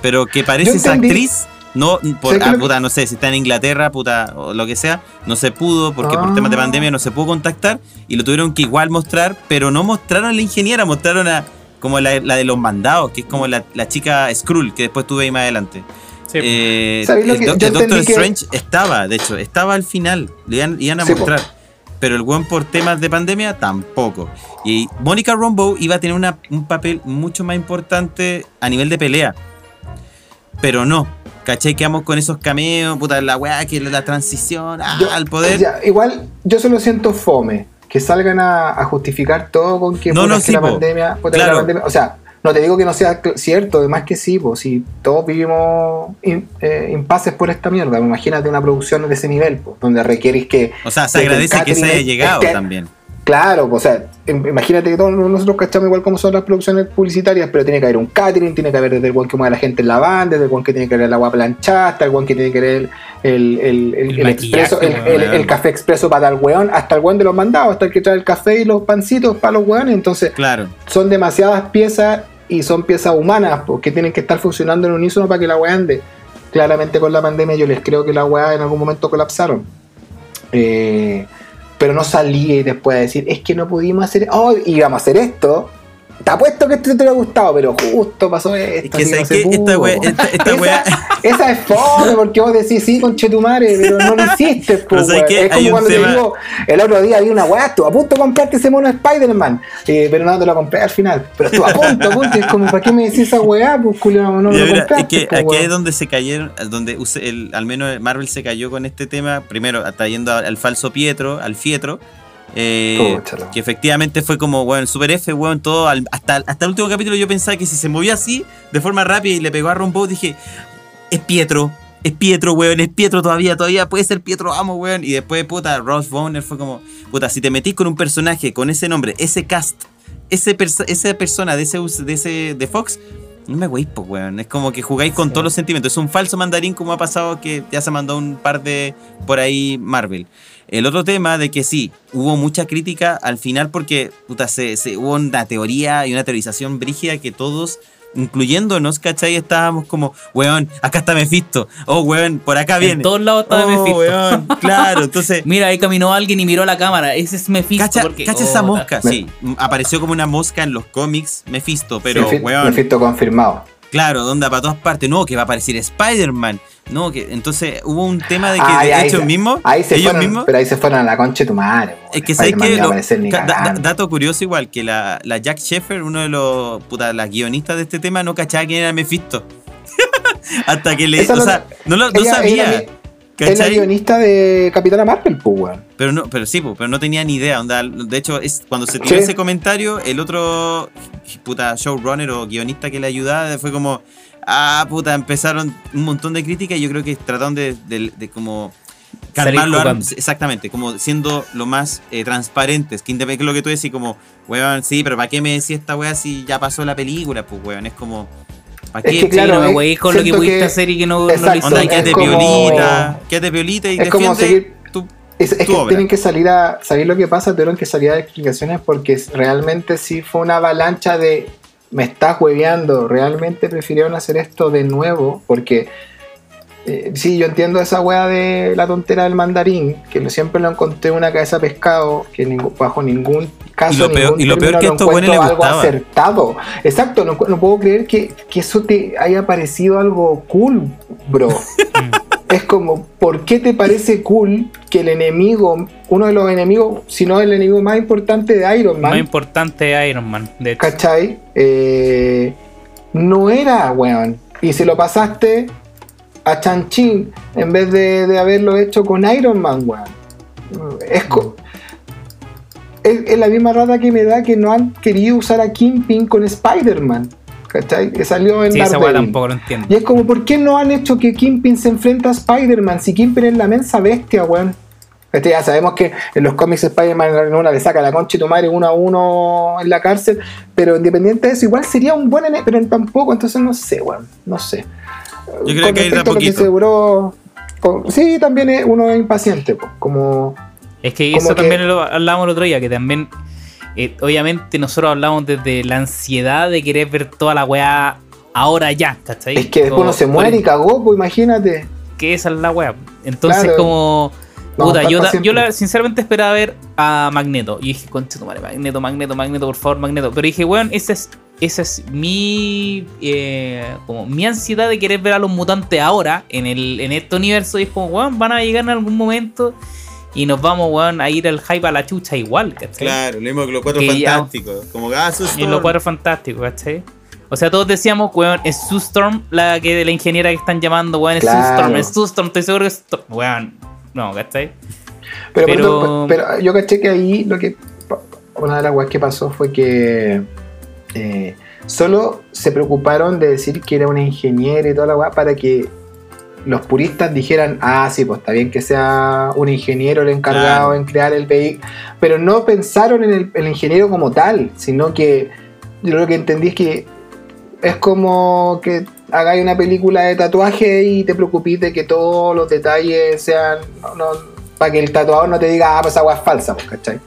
A: pero que parece esa actriz, no, por, ah, puta, no sé, si está en Inglaterra, puta, o lo que sea, no se pudo, porque por
C: Ah.
A: temas de pandemia no se pudo contactar, y lo tuvieron que igual mostrar, pero no mostraron a la ingeniera, mostraron a como la, la de los mandados, que es como la, la chica Skrull, que después tuve ahí más adelante.
B: Sí.
A: Eh,
C: ¿Sabéis lo
A: el,
C: que- yo
A: el Doctor
C: que-
A: Strange estaba, de hecho, estaba al final, le iban, iban a
C: Sí, po.
A: mostrar. Pero el buen por temas de pandemia tampoco. Y Mónica Rambeau iba a tener una- un papel mucho más importante a nivel de pelea. Pero no. ¿Cachai? Quedamos con esos cameos, puta, la weá, que la transición ah,
C: Yo-
A: al poder.
C: ya, igual, yo solo siento fome. Que salgan a, a justificar todo con que,
A: No,
C: puta,
A: no,
C: que la pandemia, puta, que
A: Claro.
C: la pandemia. O sea, no te digo que no sea cierto, además que sí, pues si todos vivimos in- eh, impases por esta mierda. Imagínate una producción de ese nivel, po, donde requieres que.
A: O sea, se
C: que
A: agradece que se haya llegado también.
C: Claro, pues, o sea, im- imagínate que todos nosotros cachamos igual como son las producciones publicitarias, pero tiene que haber un catering, tiene que haber desde el guan que mueve a la gente en la banda, desde el guan que tiene que haber el agua planchada, hasta el guan que tiene que haber el, el, el,
B: El
C: el expreso, el, el- el café expreso para dar weón, hasta el weón de los mandados, hasta el que trae el café y los pancitos para los weones. Entonces,
A: Claro.
C: son demasiadas piezas y son piezas humanas porque tienen que estar funcionando en unísono para que la weá ande. Claramente con la pandemia yo les creo que la weá en algún momento colapsaron. Eh, pero no salí y después a decir, es que no pudimos hacer, oh, íbamos a hacer esto. Te apuesto que esto te hubiera gustado, pero justo pasó esto.
A: Es que. Esta wea-
C: po.
A: esta- esta
C: esa,
A: wea-
C: esa es fome, porque vos decís sí con Chetumare, pero no lo hiciste, po,
A: Pero ¿sabes
C: weón.
A: qué?
C: Es como cuando
A: tema-
C: te digo, el otro día vi una weá, estuve a punto de comprarte ese mono Spider-Man, eh, pero no te lo compré al final. Pero estuve a punto, a punto, y es como, ¿para qué me decís esa weá? Pues culo, no lo
A: mira, es
C: compraste.
A: que
C: po,
A: aquí es donde se cayeron, donde el, al menos Marvel se cayó con este tema, primero trayendo al, al falso Pietro, al Fietro, Eh, que efectivamente fue como, weón, el Super F, weón, todo. al- hasta, hasta el último capítulo yo pensaba que si se movía así, de forma rápida y le pegó a Rombo, dije, es Pietro. Es Pietro, weón, es Pietro todavía, todavía puede ser Pietro, amo, weón. Y después, puta, Ross Bonner fue como, puta, si te metís con un personaje, con ese nombre, ese cast, ese perso- esa persona de ese, de ese, de Fox, no me weís, pues, weón. Es como que jugáis con
B: Sí.
A: todos los sentimientos. Es un falso mandarín como ha pasado que ya se mandó un par de por ahí Marvel. El otro tema de que sí, hubo mucha crítica al final porque puta, se, se- hubo una teoría y una teorización brígida que todos, incluyéndonos, ¿cachai? Estábamos como, weón, acá está Mephisto. Oh, weón, por acá viene.
B: En todos lados estaba
A: oh,
B: Mephisto.
A: weón, claro, entonces...
B: Mira, ahí caminó alguien y miró la cámara. Ese es Mephisto.
A: Cacha,
B: porque,
A: cacha esa
B: oh,
A: mosca,
C: Me-
A: sí. Apareció como una mosca en los cómics, Mephisto, pero, weón,
C: Mephisto confirmado.
A: Claro, onda para todas partes. No, que va a aparecer Spider-Man. No, que entonces hubo un tema de que de
C: ahí
A: ellos mismos,
C: Ahí se
A: ellos
C: fueron,
A: mismos,
C: pero ahí se fueron a la concha de tu madre.
A: es que sabes que lo- da- dato curioso igual que la, la Jack Sheffer, uno de los puta, las guionistas de este tema, no cachaba quién era Mephisto. Hasta que le, o
C: no-
A: sea, no lo no
C: ella-
A: sabía.
C: ella- Es la guionista de Capitana Marvel, pues, weón.
A: Pero no, pero sí, po, pero no tenía ni idea. Onda, de hecho, es cuando se tiró
C: Sí.
A: ese comentario, el otro puta showrunner o guionista que le ayudaba fue como, ah, puta, empezaron un montón de críticas y yo creo que trataron de, de- de como calmarlo. Exactamente, como siendo lo más eh, transparentes. Que independientemente de lo que tú decís, como, weón, sí, pero ¿para qué me decís esta weá si ya pasó la película? Pues, weón, es como, ¿para
C: Es
A: qué?
C: que claro,
B: sí, no me
C: eh,
B: con lo que pudiste
C: que-
B: hacer y que no, no
C: Exacto,
B: lo
A: Onda,
C: es
A: quédate
C: como-
A: piolita, quédate piolita y
C: es como
A: defiende
C: seguir-
A: tu-
C: Es, es
A: Tu
C: que
A: obra.
C: tienen que salir a. ¿Sabéis lo que pasa? Tuvieron que salir a explicaciones porque realmente sí fue una avalancha de. Me estás hueveando. Realmente prefirieron hacer esto de nuevo porque. Eh, sí, yo entiendo esa wea de la tontera del mandarín, que siempre lo encontré una cabeza de pescado, que bajo ningún caso.
A: Y lo peor-
C: ningún
A: y lo peor
C: término
A: que buenos
C: encuentro
A: les
C: algo
A: gustaba.
C: acertado. Exacto, no, no puedo creer que, que eso te haya parecido algo cool, bro. es como, ¿por qué te parece cool que el enemigo, uno de los enemigos, si no el enemigo más importante de Iron
B: Más
C: Man,
B: importante es Iron Man. De hecho.
C: ¿cachai? Eh, no era, weón. Y se lo pasaste a Chan-Chin en vez de, de haberlo hecho con Iron Man, weón. Es, co- es, es la misma rata que me da que no han querido usar a Kingpin con Spider-Man. ¿Cachai? Que salió en
B: Sí, esa tampoco lo entiendo.
C: Y es como, ¿por qué no han hecho que Kingpin se enfrenta a Spider-Man? Si Kingpin es la mensa bestia, weón. Este, ya sabemos que en los cómics Spider-Man en una le saca la concha y tu madre uno a uno en la cárcel, pero independiente de eso, igual sería un buen pero tampoco, entonces no sé, weón, no sé.
A: Yo creo
C: Con
A: que hay de a
C: respecto a lo que
A: poquito.
C: se duró, con- sí, también es, uno es impaciente, como...
B: Es que
C: Como
B: eso
C: que-
B: también lo hablábamos el otro día, que también, eh, obviamente nosotros hablamos desde la ansiedad de querer ver toda la weá ahora ya, ¿cachai?
C: Es que después
B: Como-
C: uno se muere y cagó, pues imagínate.
B: Que esa es la weá. Entonces
C: Claro.
B: como... Puta, yo, la- sinceramente esperaba ver a Magneto. Y dije, concha tu madre, Magneto, Magneto, Magneto, por favor, Magneto. Pero dije, weón, esa es, esa es mi eh, como mi ansiedad de querer ver a los mutantes ahora en el en este universo. Y es como, weón, van a llegar en algún momento y nos vamos, weón, a ir al hype a la chucha igual, ¿cachai?
A: Claro, lo mismo que los cuatro
B: Que ya-
A: fantásticos. Como ah, Sus
B: Y en los cuadros fantásticos, ¿cachai? O sea, todos decíamos, weón, es Sue Storm la que la ingeniera que están llamando, weón, es Sue
C: Claro.
B: Storm, es Sue Storm, estoy seguro que es Storm. Weón, no, ¿cachai?
C: Pero,
B: Pero-
C: pero, pero yo caché que ahí lo que. Una de las weas que pasó fue que. eh, solo se preocuparon de decir que era una ingeniera y toda la wea para que los puristas dijeran, ah, sí, pues está bien que sea un ingeniero el encargado en crear el vehículo. Pero no pensaron en el, el ingeniero como tal, sino que yo lo que entendí es que es como que hagáis una película de tatuaje y te preocupes de que todos los detalles sean. no- no- para que el tatuador no te diga, ah, pues esa agua es falsa, pues, ¿cachai?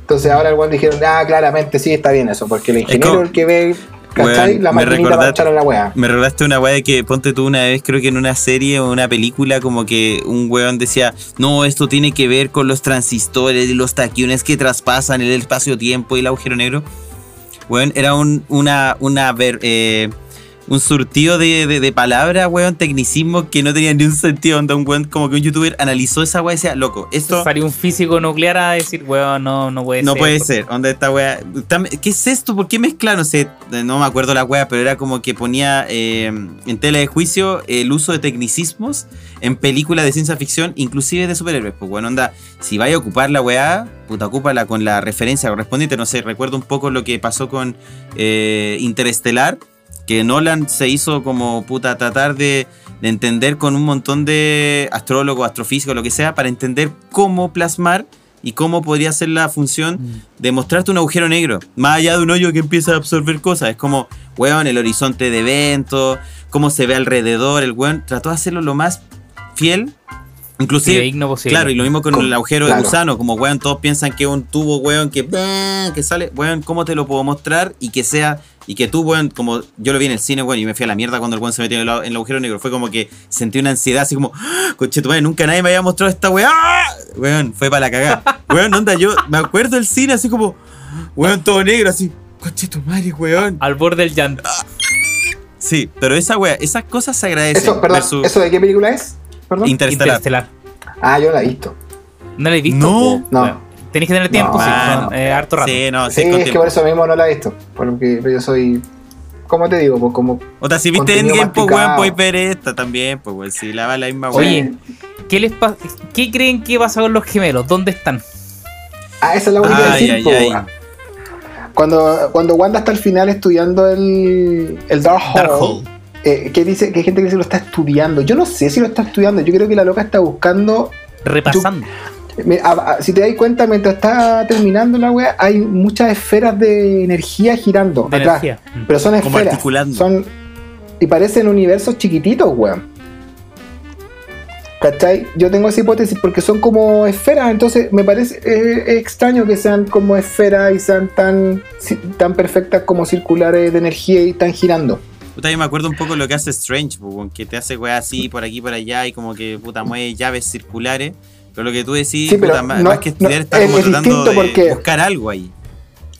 C: Entonces ahora el dijeron, ah, claramente sí, está bien eso, porque el ingeniero
A: como-
C: el que ve, ¿cachai? La
A: me recordaste-
C: a la weá.
A: Me recordaste una weá que ponte tú una vez, creo que en una serie o una película, como que un weón decía, no, esto tiene que ver con los transistores y los taquiones que traspasan el espacio-tiempo y el agujero negro. Weón, era un, una, una ver, eh, un surtido de, de, de palabras, weón, tecnicismo que no tenían ni un sentido. Onda, un weón, como que un youtuber analizó esa weá y decía, loco, esto
B: Salió un físico nuclear a decir, weón, no, no puede
A: no
B: ser.
A: puede ser. Onda, esta weá. ¿Qué es esto? ¿Por qué mezclar? No sé, no me acuerdo la weá, pero era como que ponía eh, en tela de juicio el uso de tecnicismos en películas de ciencia ficción, inclusive de superhéroes. Pues bueno, onda, si vaya a ocupar la weá, puta, ocúpala con la referencia correspondiente. No sé, recuerdo un poco lo que pasó con eh, Interestelar, que Nolan se hizo como puta tratar de, de entender con un montón de astrólogos, astrofísicos, lo que sea, para entender cómo plasmar y cómo podría ser la función de mostrarte un agujero negro, más allá de un hoyo que empieza a absorber cosas. Es como, weón, el horizonte de eventos, cómo se ve alrededor, el weón trató de hacerlo lo más fiel. Inclusive,
B: posible.
A: Claro, y lo mismo con
C: Con-
A: el agujero
C: claro.
A: de gusano, como weón, todos piensan que es un tubo, weón, que, que sale, weón, ¿cómo te lo puedo mostrar? Y que sea, y que tú, weón, como yo lo vi en el cine, weón, y me fui a la mierda cuando el weón se metió en el, en el agujero negro, fue como que sentí una ansiedad así como, coche tu madre, nunca nadie me había mostrado esta weá, weón, fue para la cagada. Weón, onda, yo me acuerdo del cine así como, weón, todo negro, así, coche tu madre, weón.
B: Al borde del llanto.
A: Sí, pero esa weá, esas cosas se agradecen.
C: Eso, perdón,
A: versus
C: ¿eso de qué película es? Perdón.
A: Interestelar.
B: Interestelar.
C: Ah, yo la he visto.
B: ¿No la he visto?
A: No.
C: No.
B: Tenéis que tener tiempo,
C: No,
B: sí. son, eh, harto rato.
A: Sí, no, sí,
C: Sí,
A: con
C: es que por eso mismo no la he visto. Porque yo soy. ¿Cómo te digo? Pues como.
A: O sea, si viste Endgame, pues weón, podéis ver esta también, pues weón, si la va la misma weón.
B: Oye, ¿qué les pasa? ¿Qué creen que pasa con los gemelos? ¿Dónde están?
C: Ah, esa es la única que
A: Ay,
C: decir.
A: ay, ay.
C: Cuando, cuando Wanda está al final estudiando el, el Dark Hole,
A: Darkhold.
C: eh, que dice que hay gente que dice que lo está estudiando. Yo no sé si lo está estudiando. Yo creo que la loca está buscando.
B: Repasando.
C: Si te das cuenta, mientras está terminando la wea, hay muchas esferas de energía girando
B: de
C: atrás.
B: energía.
C: Pero son
A: Como
C: esferas.
A: articulando.
C: Son, y parecen universos chiquititos, weón. ¿Cachai? Yo tengo esa hipótesis porque son como esferas, entonces me parece eh, extraño que sean como esferas y sean tan, tan perfectas como circulares de energía y están girando.
A: Puta, yo me acuerdo un poco lo que hace Strange, weón, que te hace weá así, por aquí, por allá, y como que, puta, mueve llaves circulares. Pero lo que tú decís,
C: Sí, pero
A: puta,
C: no-
A: más que estudiar,
C: no,
A: está como
C: es
A: tratando de
C: porque-
A: buscar algo ahí.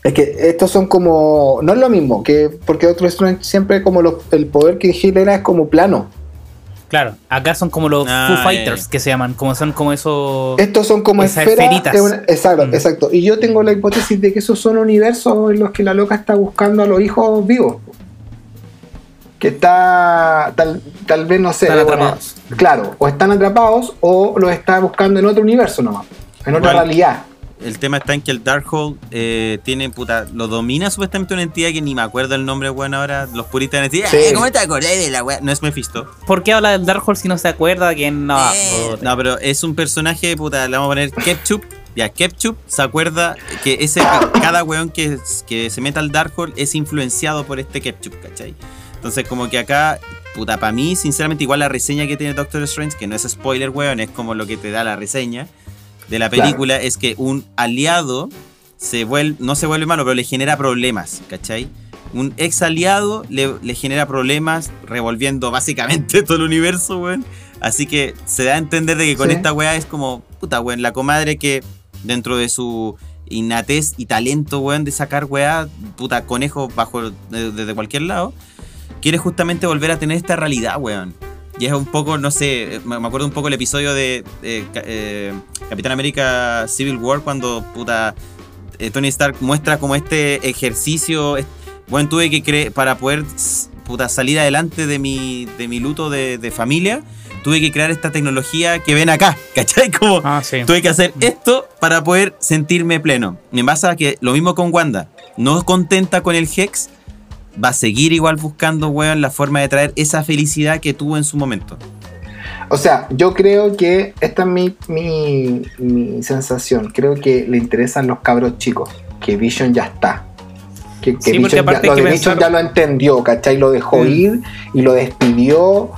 C: Es que estos son como. No es lo mismo, que porque otros Strange siempre como los- el poder que genera es como plano.
B: Claro, acá son como los
A: Ah,
B: Foo Fighters que se llaman, como son como esos.
C: Estos son como
B: esferitas.
C: es una- exacto,
B: Mm.
C: exacto. Y yo tengo la hipótesis de que esos son universos en los que la loca está buscando a los hijos vivos. Que está. Tal, tal vez, no sé.
B: Están
C: bueno,
B: atrapados.
C: claro, o están atrapados o los está buscando en otro universo nomás. En otra realidad.
A: El tema está en que el Darkhold eh, tiene, puta, lo domina supuestamente una entidad que ni me acuerdo el nombre, weón, ahora. Los puristas van a decir,
C: Sí.
A: "Ah, ¿cómo te acordás de la weá? No es Mephisto.
B: ¿Por qué habla del Darkhold si no se acuerda que no?
A: Eh, no, pero es un personaje, puta, le vamos a poner Ketchup. Ya, Ketchup se acuerda que ese cada weón que, que se meta al Darkhold es influenciado por este Ketchup, ¿cachai? Entonces, como que acá, puta, para mí, sinceramente, igual la reseña que tiene Doctor Strange, que no es spoiler, weón, es como lo que te da la reseña de la película, es que un aliado se vuelve, no se vuelve malo, pero le genera problemas, ¿cachai? Un ex aliado le, le genera problemas revolviendo básicamente todo el universo, weón. Así que se da a entender de que con
C: Sí.
A: esta weá es como, puta, weón, la comadre que dentro de su innatez y talento, weón, de sacar weá, puta, conejos bajo de- desde cualquier lado, quiere justamente volver a tener esta realidad, weón. Y es un poco, no sé, me acuerdo un poco el episodio de eh, Ca- eh, Capitán América Civil War cuando, puta, eh, Tony Stark muestra como este ejercicio, es- bueno, tuve que creer, para poder, puta, salir adelante de mi, de mi luto de, de familia, tuve que crear esta tecnología que ven acá, ¿cachai? Como,
B: Ah, sí.
A: Tuve que hacer esto para poder sentirme pleno. Me pasa que lo mismo con Wanda. No contenta con el Hex, va a seguir igual buscando, weón, la forma de traer esa felicidad que tuvo en su momento.
C: O sea, yo creo que esta es mi, mi, mi sensación. Creo que le interesan los cabros chicos. Que Vision ya está. Que, que
B: Sí, porque
C: Vision ya,
B: aparte
C: lo
B: que
C: Vision
B: pensar-
C: ya lo entendió, ¿cachai? Lo dejó
B: Mm.
C: ir y lo despidió.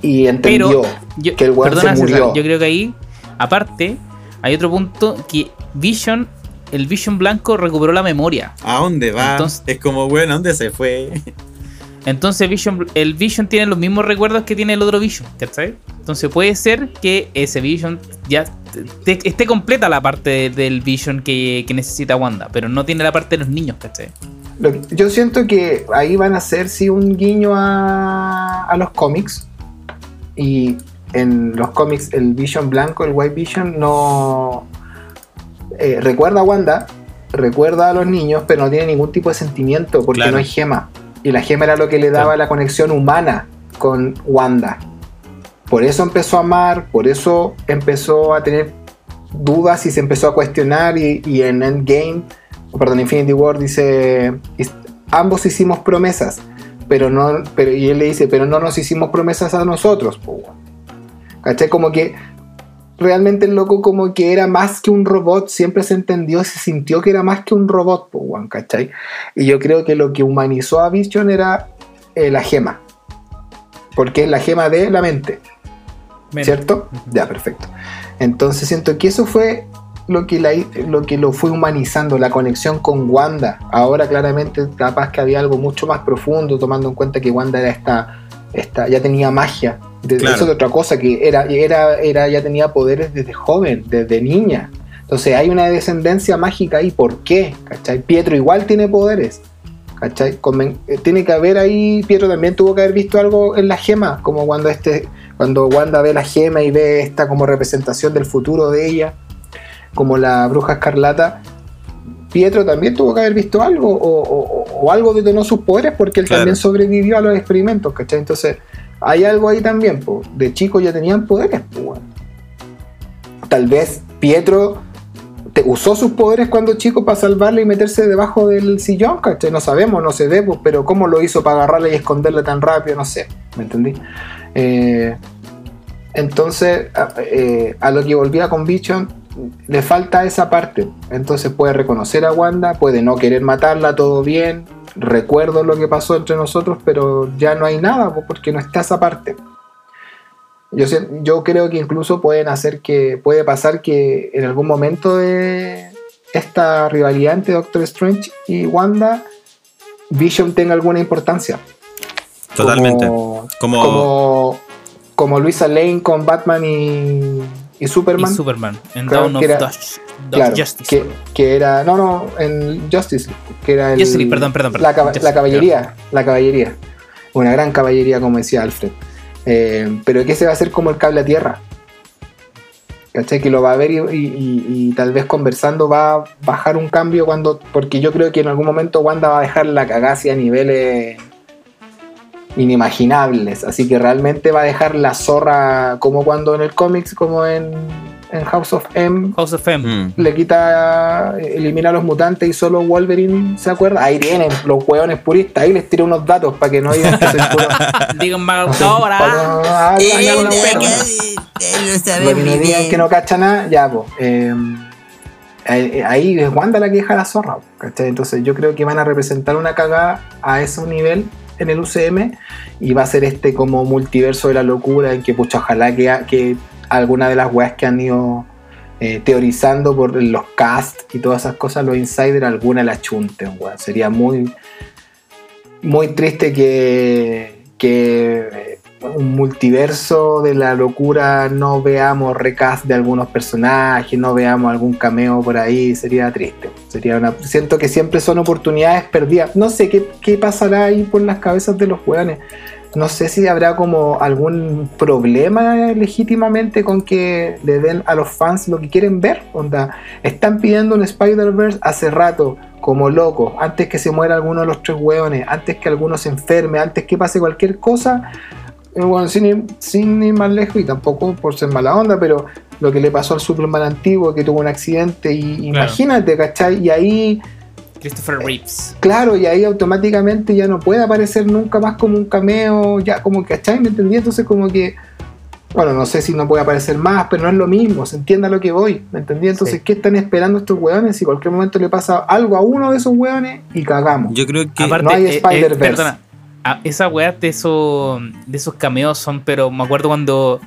C: Y entendió
B: Yo,
C: que el weón
B: perdona,
C: se
B: César,
C: murió.
B: yo creo que ahí, aparte, hay otro punto que Vision, el Vision blanco recuperó la memoria.
A: ¿A dónde va?
B: Entonces-
A: es como, bueno, ¿a dónde se fue?
B: Entonces Vision, el Vision tiene los mismos recuerdos que tiene el otro Vision, ¿cachai? Entonces puede ser que ese Vision ya te- esté completa la parte de- del Vision que, que necesita Wanda, pero no tiene la parte de los niños, ¿cachai?
C: Yo siento que ahí van a hacer sí un guiño a, a los cómics. Y en los cómics el Vision blanco, el White Vision, no eh, recuerda a Wanda, recuerda a los niños, pero no tiene ningún tipo de sentimiento porque
A: Claro.
C: no hay gema. Y la gema era lo que le daba
A: Claro.
C: la conexión humana con Wanda. Por eso empezó a amar, por eso empezó a tener dudas y se empezó a cuestionar y, y en Endgame, perdón, Infinity War dice, "Is- ambos hicimos promesas, pero no, pero, y él le dice, pero no nos hicimos promesas a nosotros, po, weón". ¿cachai? Como que realmente el loco como que era más que un robot, siempre se entendió, se sintió que era más que un robot, weón, ¿cachai? Y yo creo que lo que humanizó a Vision era eh, la gema, porque es la gema de la mente.
B: Men.
C: ¿Cierto? Ya, perfecto. Entonces siento que eso fue lo que, la- lo que lo fue humanizando, la conexión con Wanda. Ahora claramente capaz que había algo mucho más profundo, tomando en cuenta que Wanda era esta, esta ya tenía magia. De,
A: Claro.
C: Eso es otra cosa, que era, era, era, ya tenía poderes desde joven, desde niña. Entonces hay una descendencia mágica ahí. ¿Por qué? ¿Cachai? Pietro igual tiene poderes. ¿Cachai? Conven- eh, tiene que haber ahí, Pietro también tuvo que haber visto algo en la gema, como cuando este, cuando Wanda ve la gema y ve esta como representación del futuro de ella, como la bruja escarlata. Pietro también tuvo que haber visto algo o, o- o algo detonó sus poderes porque él
A: Claro.
C: también sobrevivió a los experimentos, ¿cachai? Entonces, hay algo ahí también, po. de chico ya tenían poderes. Tal vez Pietro te- usó sus poderes cuando chico para salvarle y meterse debajo del sillón. No sabemos, no se ve, pero cómo lo hizo para agarrarla y esconderla tan rápido, no sé, ¿me entendí? Eh, entonces, eh, a lo que volvía con Vision, le falta esa parte. Entonces puede reconocer a Wanda, puede no querer matarla, todo bien. Recuerdo lo que pasó entre nosotros, pero ya no hay nada, porque no está esa parte. Yo, sé- yo creo que incluso pueden hacer que. Puede pasar que en algún momento de esta rivalidad entre Doctor Strange y Wanda, Vision tenga alguna importancia.
A: Totalmente.
C: Como,
A: Como-
C: como, como Luisa Lane con Batman y, y Superman.
B: Y Superman. En
C: Claro,
B: Dawn of
C: que era-
B: Dust- Dust
C: claro,
B: Justice.
C: que, que era. No, no, en Justice que era el,
B: Justice League, perdón, perdón, perdón.
C: La,
B: Justice
C: caballería. La caballería. Una gran caballería, como decía Alfred. Eh, pero que ese va a ser como el cable a tierra. ¿Cachai? Que lo va a ver y, y- y- y tal vez conversando va a bajar un cambio cuando. Porque yo creo que en algún momento Wanda va a dejar la cagacia a niveles inimaginables. Así que realmente va a dejar la zorra como cuando en el cómics, como en, en House of M,
B: House of M.
A: Mm.
C: le quita, elimina a los mutantes y solo Wolverine se acuerda. Ahí tienen los hueones puristas, ahí les tiro unos datos para que no digan que soy puro.
B: Díganme
C: no sé,
B: ahora.
C: no digan que no cacha nada, ya, pues. ahí ahí es Wanda la que deja la zorra, ¿cachai? Entonces yo creo que van a representar una cagada a ese nivel en el UCM y va a ser este como multiverso de la locura en que pucha ojalá que, que alguna de las weas que han ido eh, teorizando por los cast y todas esas cosas, los insiders, alguna la chunten, weón. Sería muy muy triste que, que un multiverso de la locura no veamos recast de algunos personajes, no veamos algún cameo por ahí, sería triste. Sería una, siento que siempre son oportunidades perdidas. No sé qué, qué pasará ahí por las cabezas de los weones. No sé si habrá como algún problema legítimamente con que le den a los fans lo que quieren ver. Onda, están pidiendo un Spider-Verse hace rato, como locos, antes que se muera alguno de los tres hueones, antes que alguno se enferme, antes que pase cualquier cosa. Eh, Bueno, sin ir, sin ir más lejos y tampoco por ser mala onda, pero lo que le pasó al Superman antiguo que tuvo un accidente y
B: Claro.
C: imagínate, ¿cachai? Y ahí
B: Christopher Reeves.
C: Claro, y ahí automáticamente ya no puede aparecer nunca más como un cameo, ya como, ¿cachai? ¿Me entendí? Entonces como que, bueno, no sé si no puede aparecer más, pero no es lo mismo, se entienda lo que voy, ¿me entendí? Entonces,
B: Sí.
C: ¿qué están esperando estos hueones? Si cualquier momento le pasa algo a uno de esos hueones y cagamos.
A: Yo creo que.
B: Aparte,
C: no hay
B: eh, eh,
C: Spider-Verse.
B: perdona, a- esa weá de, esos de esos cameos son, pero me acuerdo cuando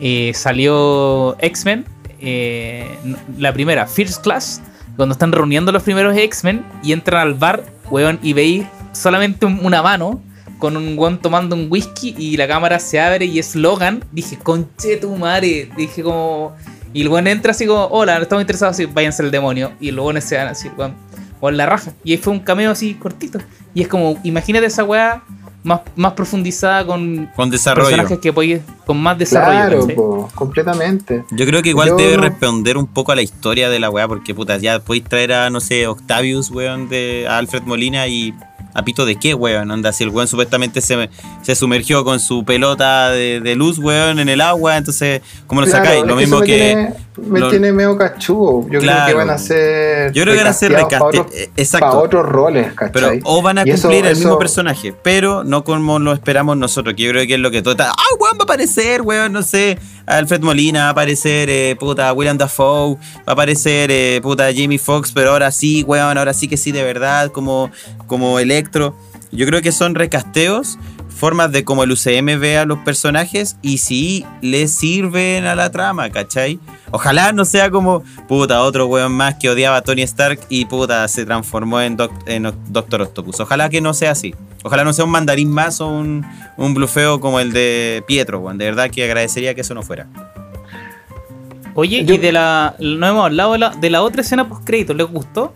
B: eh, salió X-Men, eh, la primera, First Class, cuando están reuniendo los primeros X-Men y entran al bar, weón, y veis solamente un- una mano con un weón tomando un whisky y la cámara se abre y es Logan. Dije, conche tu madre. Dije como... Y el weón entra así como, hola, no estamos interesados, así, váyanse al demonio. Y los se van así, weón. O en la raja. Y ahí fue un cameo así cortito. Y es como, imagínate esa weá más, más profundizada con,
A: Con desarrollo.
B: personajes que podéis- con más desarrollo.
C: Claro, completamente.
A: Yo creo que igual
C: Yo
A: debe responder un poco a la historia de la weá, porque puta, ya podéis traer a, no sé, Octavius, weón, de a Alfred Molina y a pito de qué, weón. Onda, si el weón supuestamente se, se sumergió con su pelota de, de luz, weón, en el agua, entonces, ¿cómo lo
C: Claro,
A: sacáis? Lo mismo que.
C: Tiene, me
A: lo-
C: tiene medio cachudo. Yo creo
A: Claro.
C: que van a ser.
A: Yo creo que van a ser
C: recasteados
A: recaste-
C: para otros,
A: exacto.
C: para otros roles,
A: Pero
C: ¿cachai?
A: o van a
C: Y eso-
A: cumplir el mismo
C: eso-
A: personaje, pero no como lo esperamos nosotros, que yo creo que es lo que todo está. ¡Ah, weón, va a aparecer, weón! No sé, Alfred Molina, va a aparecer, eh, puta, William Dafoe, va a aparecer, eh, puta, Jamie Foxx, pero ahora sí, weón, ahora sí que sí, de verdad, como, como Electro. Yo creo que son recasteos, formas de como el UCM ve a los personajes y si le sirven a la trama, ¿cachai? Ojalá no sea como, puta, otro weón más que odiaba a Tony Stark y puta, se transformó en, Doc- en Oc- Doctor Octopus. Ojalá que no sea así. Ojalá no sea un mandarín más o un, un blufeo como el de Pietro, weón. De verdad que agradecería que eso no fuera.
B: Oye,
C: Yo-
B: y de la. No hemos hablado de la, de la otra escena post crédito, ¿les gustó?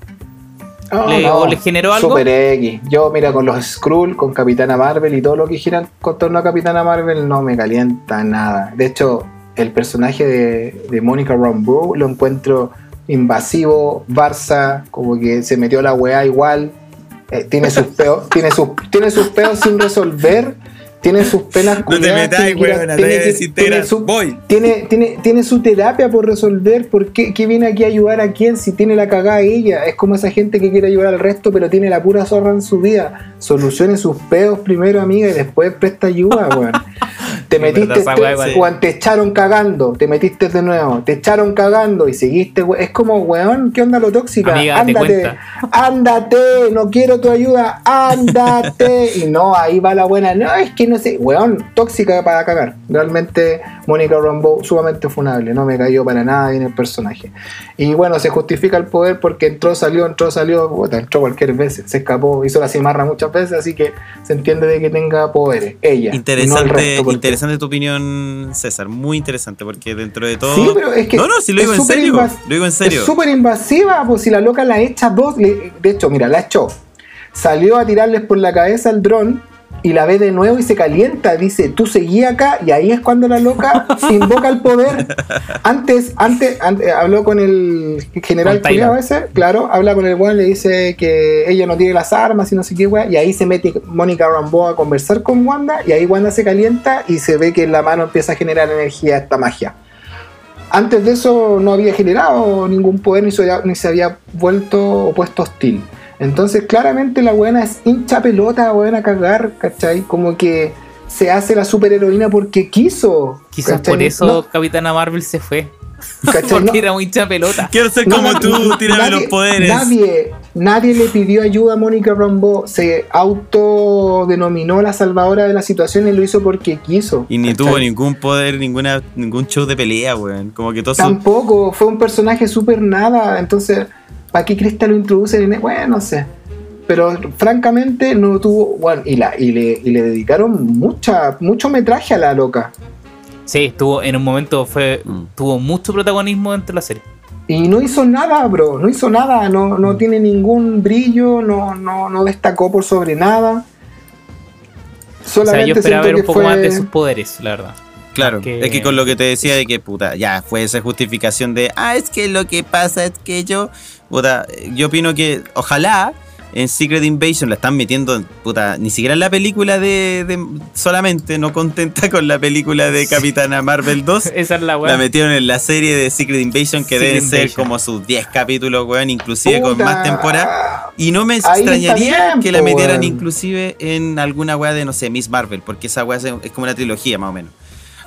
C: No,
B: ¿Le-
C: no,
B: o le generó algo?
C: Super X. Yo, mira, con los Skrull, con Capitana Marvel y todo lo que gira con torno a Capitana Marvel no me calienta nada. De hecho, el personaje de, de Mónica Rambeau lo encuentro invasivo, Barça, como que se metió la weá igual. eh, tiene sus peos, tiene sus, tiene sus peos sin resolver. Tiene sus penas
A: No te metas,
C: tiene
A: weón,
C: su-
A: voy.
C: tiene, tiene, tiene su terapia por resolver. ¿Por qué, qué viene aquí a ayudar a quién si tiene la cagada ella? Es como esa gente que quiere ayudar al resto, pero tiene la pura zorra en su vida. Solucione sus peos primero, amiga, y después presta ayuda, weón. Te metiste, te, te echaron cagando, te metiste de nuevo, te echaron cagando y seguiste. Es como, weón, ¿qué onda lo tóxica?
B: Amiga, date
C: ándate, ándate, no quiero tu ayuda, ándate. y no, ahí va la buena. No, es que no sé, weón, tóxica para cagar. Realmente, Mónica Rambeau, sumamente funable. No me cayó para nada bien el personaje. Y bueno, se justifica el poder porque entró, salió, entró, salió, puta, entró cualquier vez, se escapó, hizo la cimarra muchas veces, así que se entiende de que tenga poderes. Ella. y no el
A: Interesante,
C: resto, porque-
A: interesante tu opinión, César. Muy interesante, porque dentro de todo.
C: Sí, pero es que
A: no, no, si lo digo en serio.
C: invas-
A: Lo digo en serio.
C: Es súper invasiva, pues si la loca la echa dos. de hecho, mira, la echó. Salió a tirarles por la cabeza al dron y la ve de nuevo y se calienta. Dice, tú seguí acá y ahí es cuando la loca se invoca el poder. Antes, antes, antes, habló con el general claro, habla con el weón, le dice que ella no tiene las armas y no sé qué weón. Y ahí se mete Mónica Rambeau a conversar con Wanda y ahí Wanda se calienta y se ve que en la mano empieza a generar energía esta magia. Antes de eso no había generado ningún poder ni se había, ni se había vuelto o puesto hostil. Entonces claramente la buena es hincha pelota, buena a cagar, ¿cachai? Como que se hace la superheroína porque quiso.
B: Quizás
C: ¿cachai?
B: por eso
C: No,
B: Capitana Marvel se fue.
C: ¿cachai?
B: Porque
C: No-
B: era muy hincha pelota.
A: Quiero ser
C: no,
A: como
C: no,
A: tú,
C: no,
A: tírame
C: nadie-
A: los poderes.
C: Nadie, nadie le pidió ayuda a Mónica Rambeau. Se autodenominó la salvadora de la situación y lo hizo porque quiso.
A: Y ni
C: ¿cachai?
A: tuvo ningún poder, ninguna, ningún show de pelea, weón. Como que todo su-
C: Tampoco, fue un personaje súper nada. Entonces, ¿para qué Cresta lo introduce en Bueno, no sé. Pero francamente no tuvo. Bueno, y, la, y, le, y le dedicaron mucha, mucho metraje a la loca.
B: Sí, estuvo en un momento fue
A: Mm.
B: tuvo mucho protagonismo dentro de la serie.
C: Y no hizo nada, bro. No hizo nada. No,
B: Mm.
C: no tiene ningún brillo. No, no, no destacó por sobre nada.
B: O sea,
C: Solamente
B: yo esperaba ver un poco
C: fue-
B: más de sus poderes, la verdad.
A: Claro,
B: que-
A: es que con lo que te decía de que, puta, ya fue esa justificación de, ah, es que lo que pasa es que yo, puta, yo opino que ojalá en Secret Invasion la están metiendo, puta, ni siquiera en la película de, de- solamente, no contenta con la película de Capitana Marvel 2.
B: Esa es la
A: La metieron en la serie de Secret Invasion que
B: Secret
A: deben ser como sus 10 capítulos, weón, inclusive con más temporadas. Y no me
C: Ahí
A: extrañaría
C: bien,
A: que la metieran
C: weón.
A: inclusive en alguna weá de, no sé, Miss Marvel, porque esa weá es como una trilogía más o menos.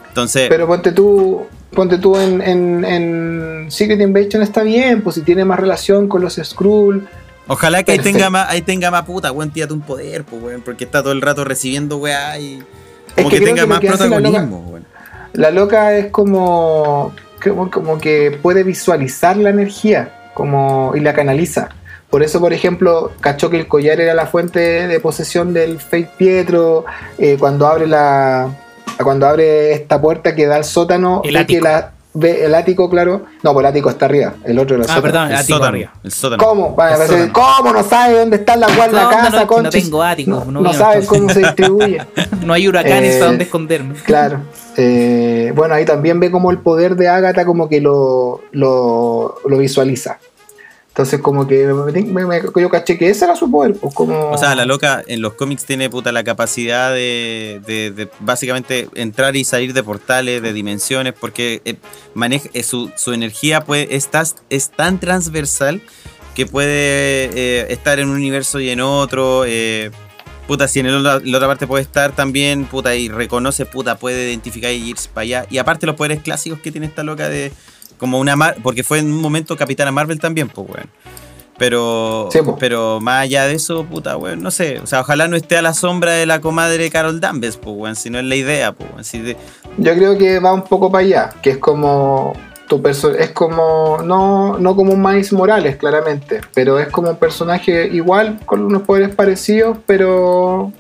A: Entonces,
C: Pero ponte tú, ponte tú en, en, en Secret Invasion está bien, pues si tiene más relación con los Skrull.
A: ojalá que ahí
C: perfecto.
A: tenga más, ahí tenga más puta, weón, tírate un poder, pues, weón, porque está todo el rato recibiendo weá y como
C: que
A: tenga
C: que
A: más
C: que hace la
A: protagonismo, weón.
C: La loca es como, como, como que puede visualizar la energía como, y la canaliza. Por eso, por ejemplo, cachó que el collar era la fuente de posesión del fake Pietro. eh, cuando abre la cuando abre esta puerta que da al sótano,
B: El
C: ve que la, ve el ático, claro. No, pues el ático está arriba. El otro era el
B: Ah,
C: sótano.
B: perdón,
A: El
B: ático
A: sótano.
B: arriba.
A: El sótano.
C: ¿Cómo? Vale,
B: El
C: parece-
B: sótano.
C: ¿Cómo no sabe dónde está la la
B: No,
C: casa,
B: no, tengo ático,
C: No,
B: no
C: no
B: vivo
C: sabe
B: entonces.
C: cómo se distribuye.
B: No hay huracanes
C: Eh,
B: para donde esconderme.
C: Claro. Eh, bueno, ahí también ve como el poder de Agatha como que lo, lo, lo visualiza. Entonces como que me- yo caché que ese era su poder. Pues como...
A: O sea, la loca en los cómics tiene puta la capacidad de, básicamente entrar y salir de portales, de dimensiones, porque eh, maneja eh, su, su energía puede, es, es tan transversal que puede eh, estar en un universo y en otro. eh, puta, si en el otro- la otra parte puede estar también, puta, y reconoce, puta, puede identificar y irse para allá. Y aparte los poderes clásicos que tiene esta loca de como una Mar porque fue en un momento Capitana Marvel también, pues, weón. Pero,
C: Sí,
A: pero más allá de eso, puta, weón, no sé. O sea, ojalá no esté a la sombra de la comadre Carol Danvers, pues, weón, si no es la idea, pues, weón. Si de-
C: Yo creo que va un poco para allá, que es como tu es como no, no como un Miles Morales, claramente, pero es como un personaje igual con unos poderes parecidos, pero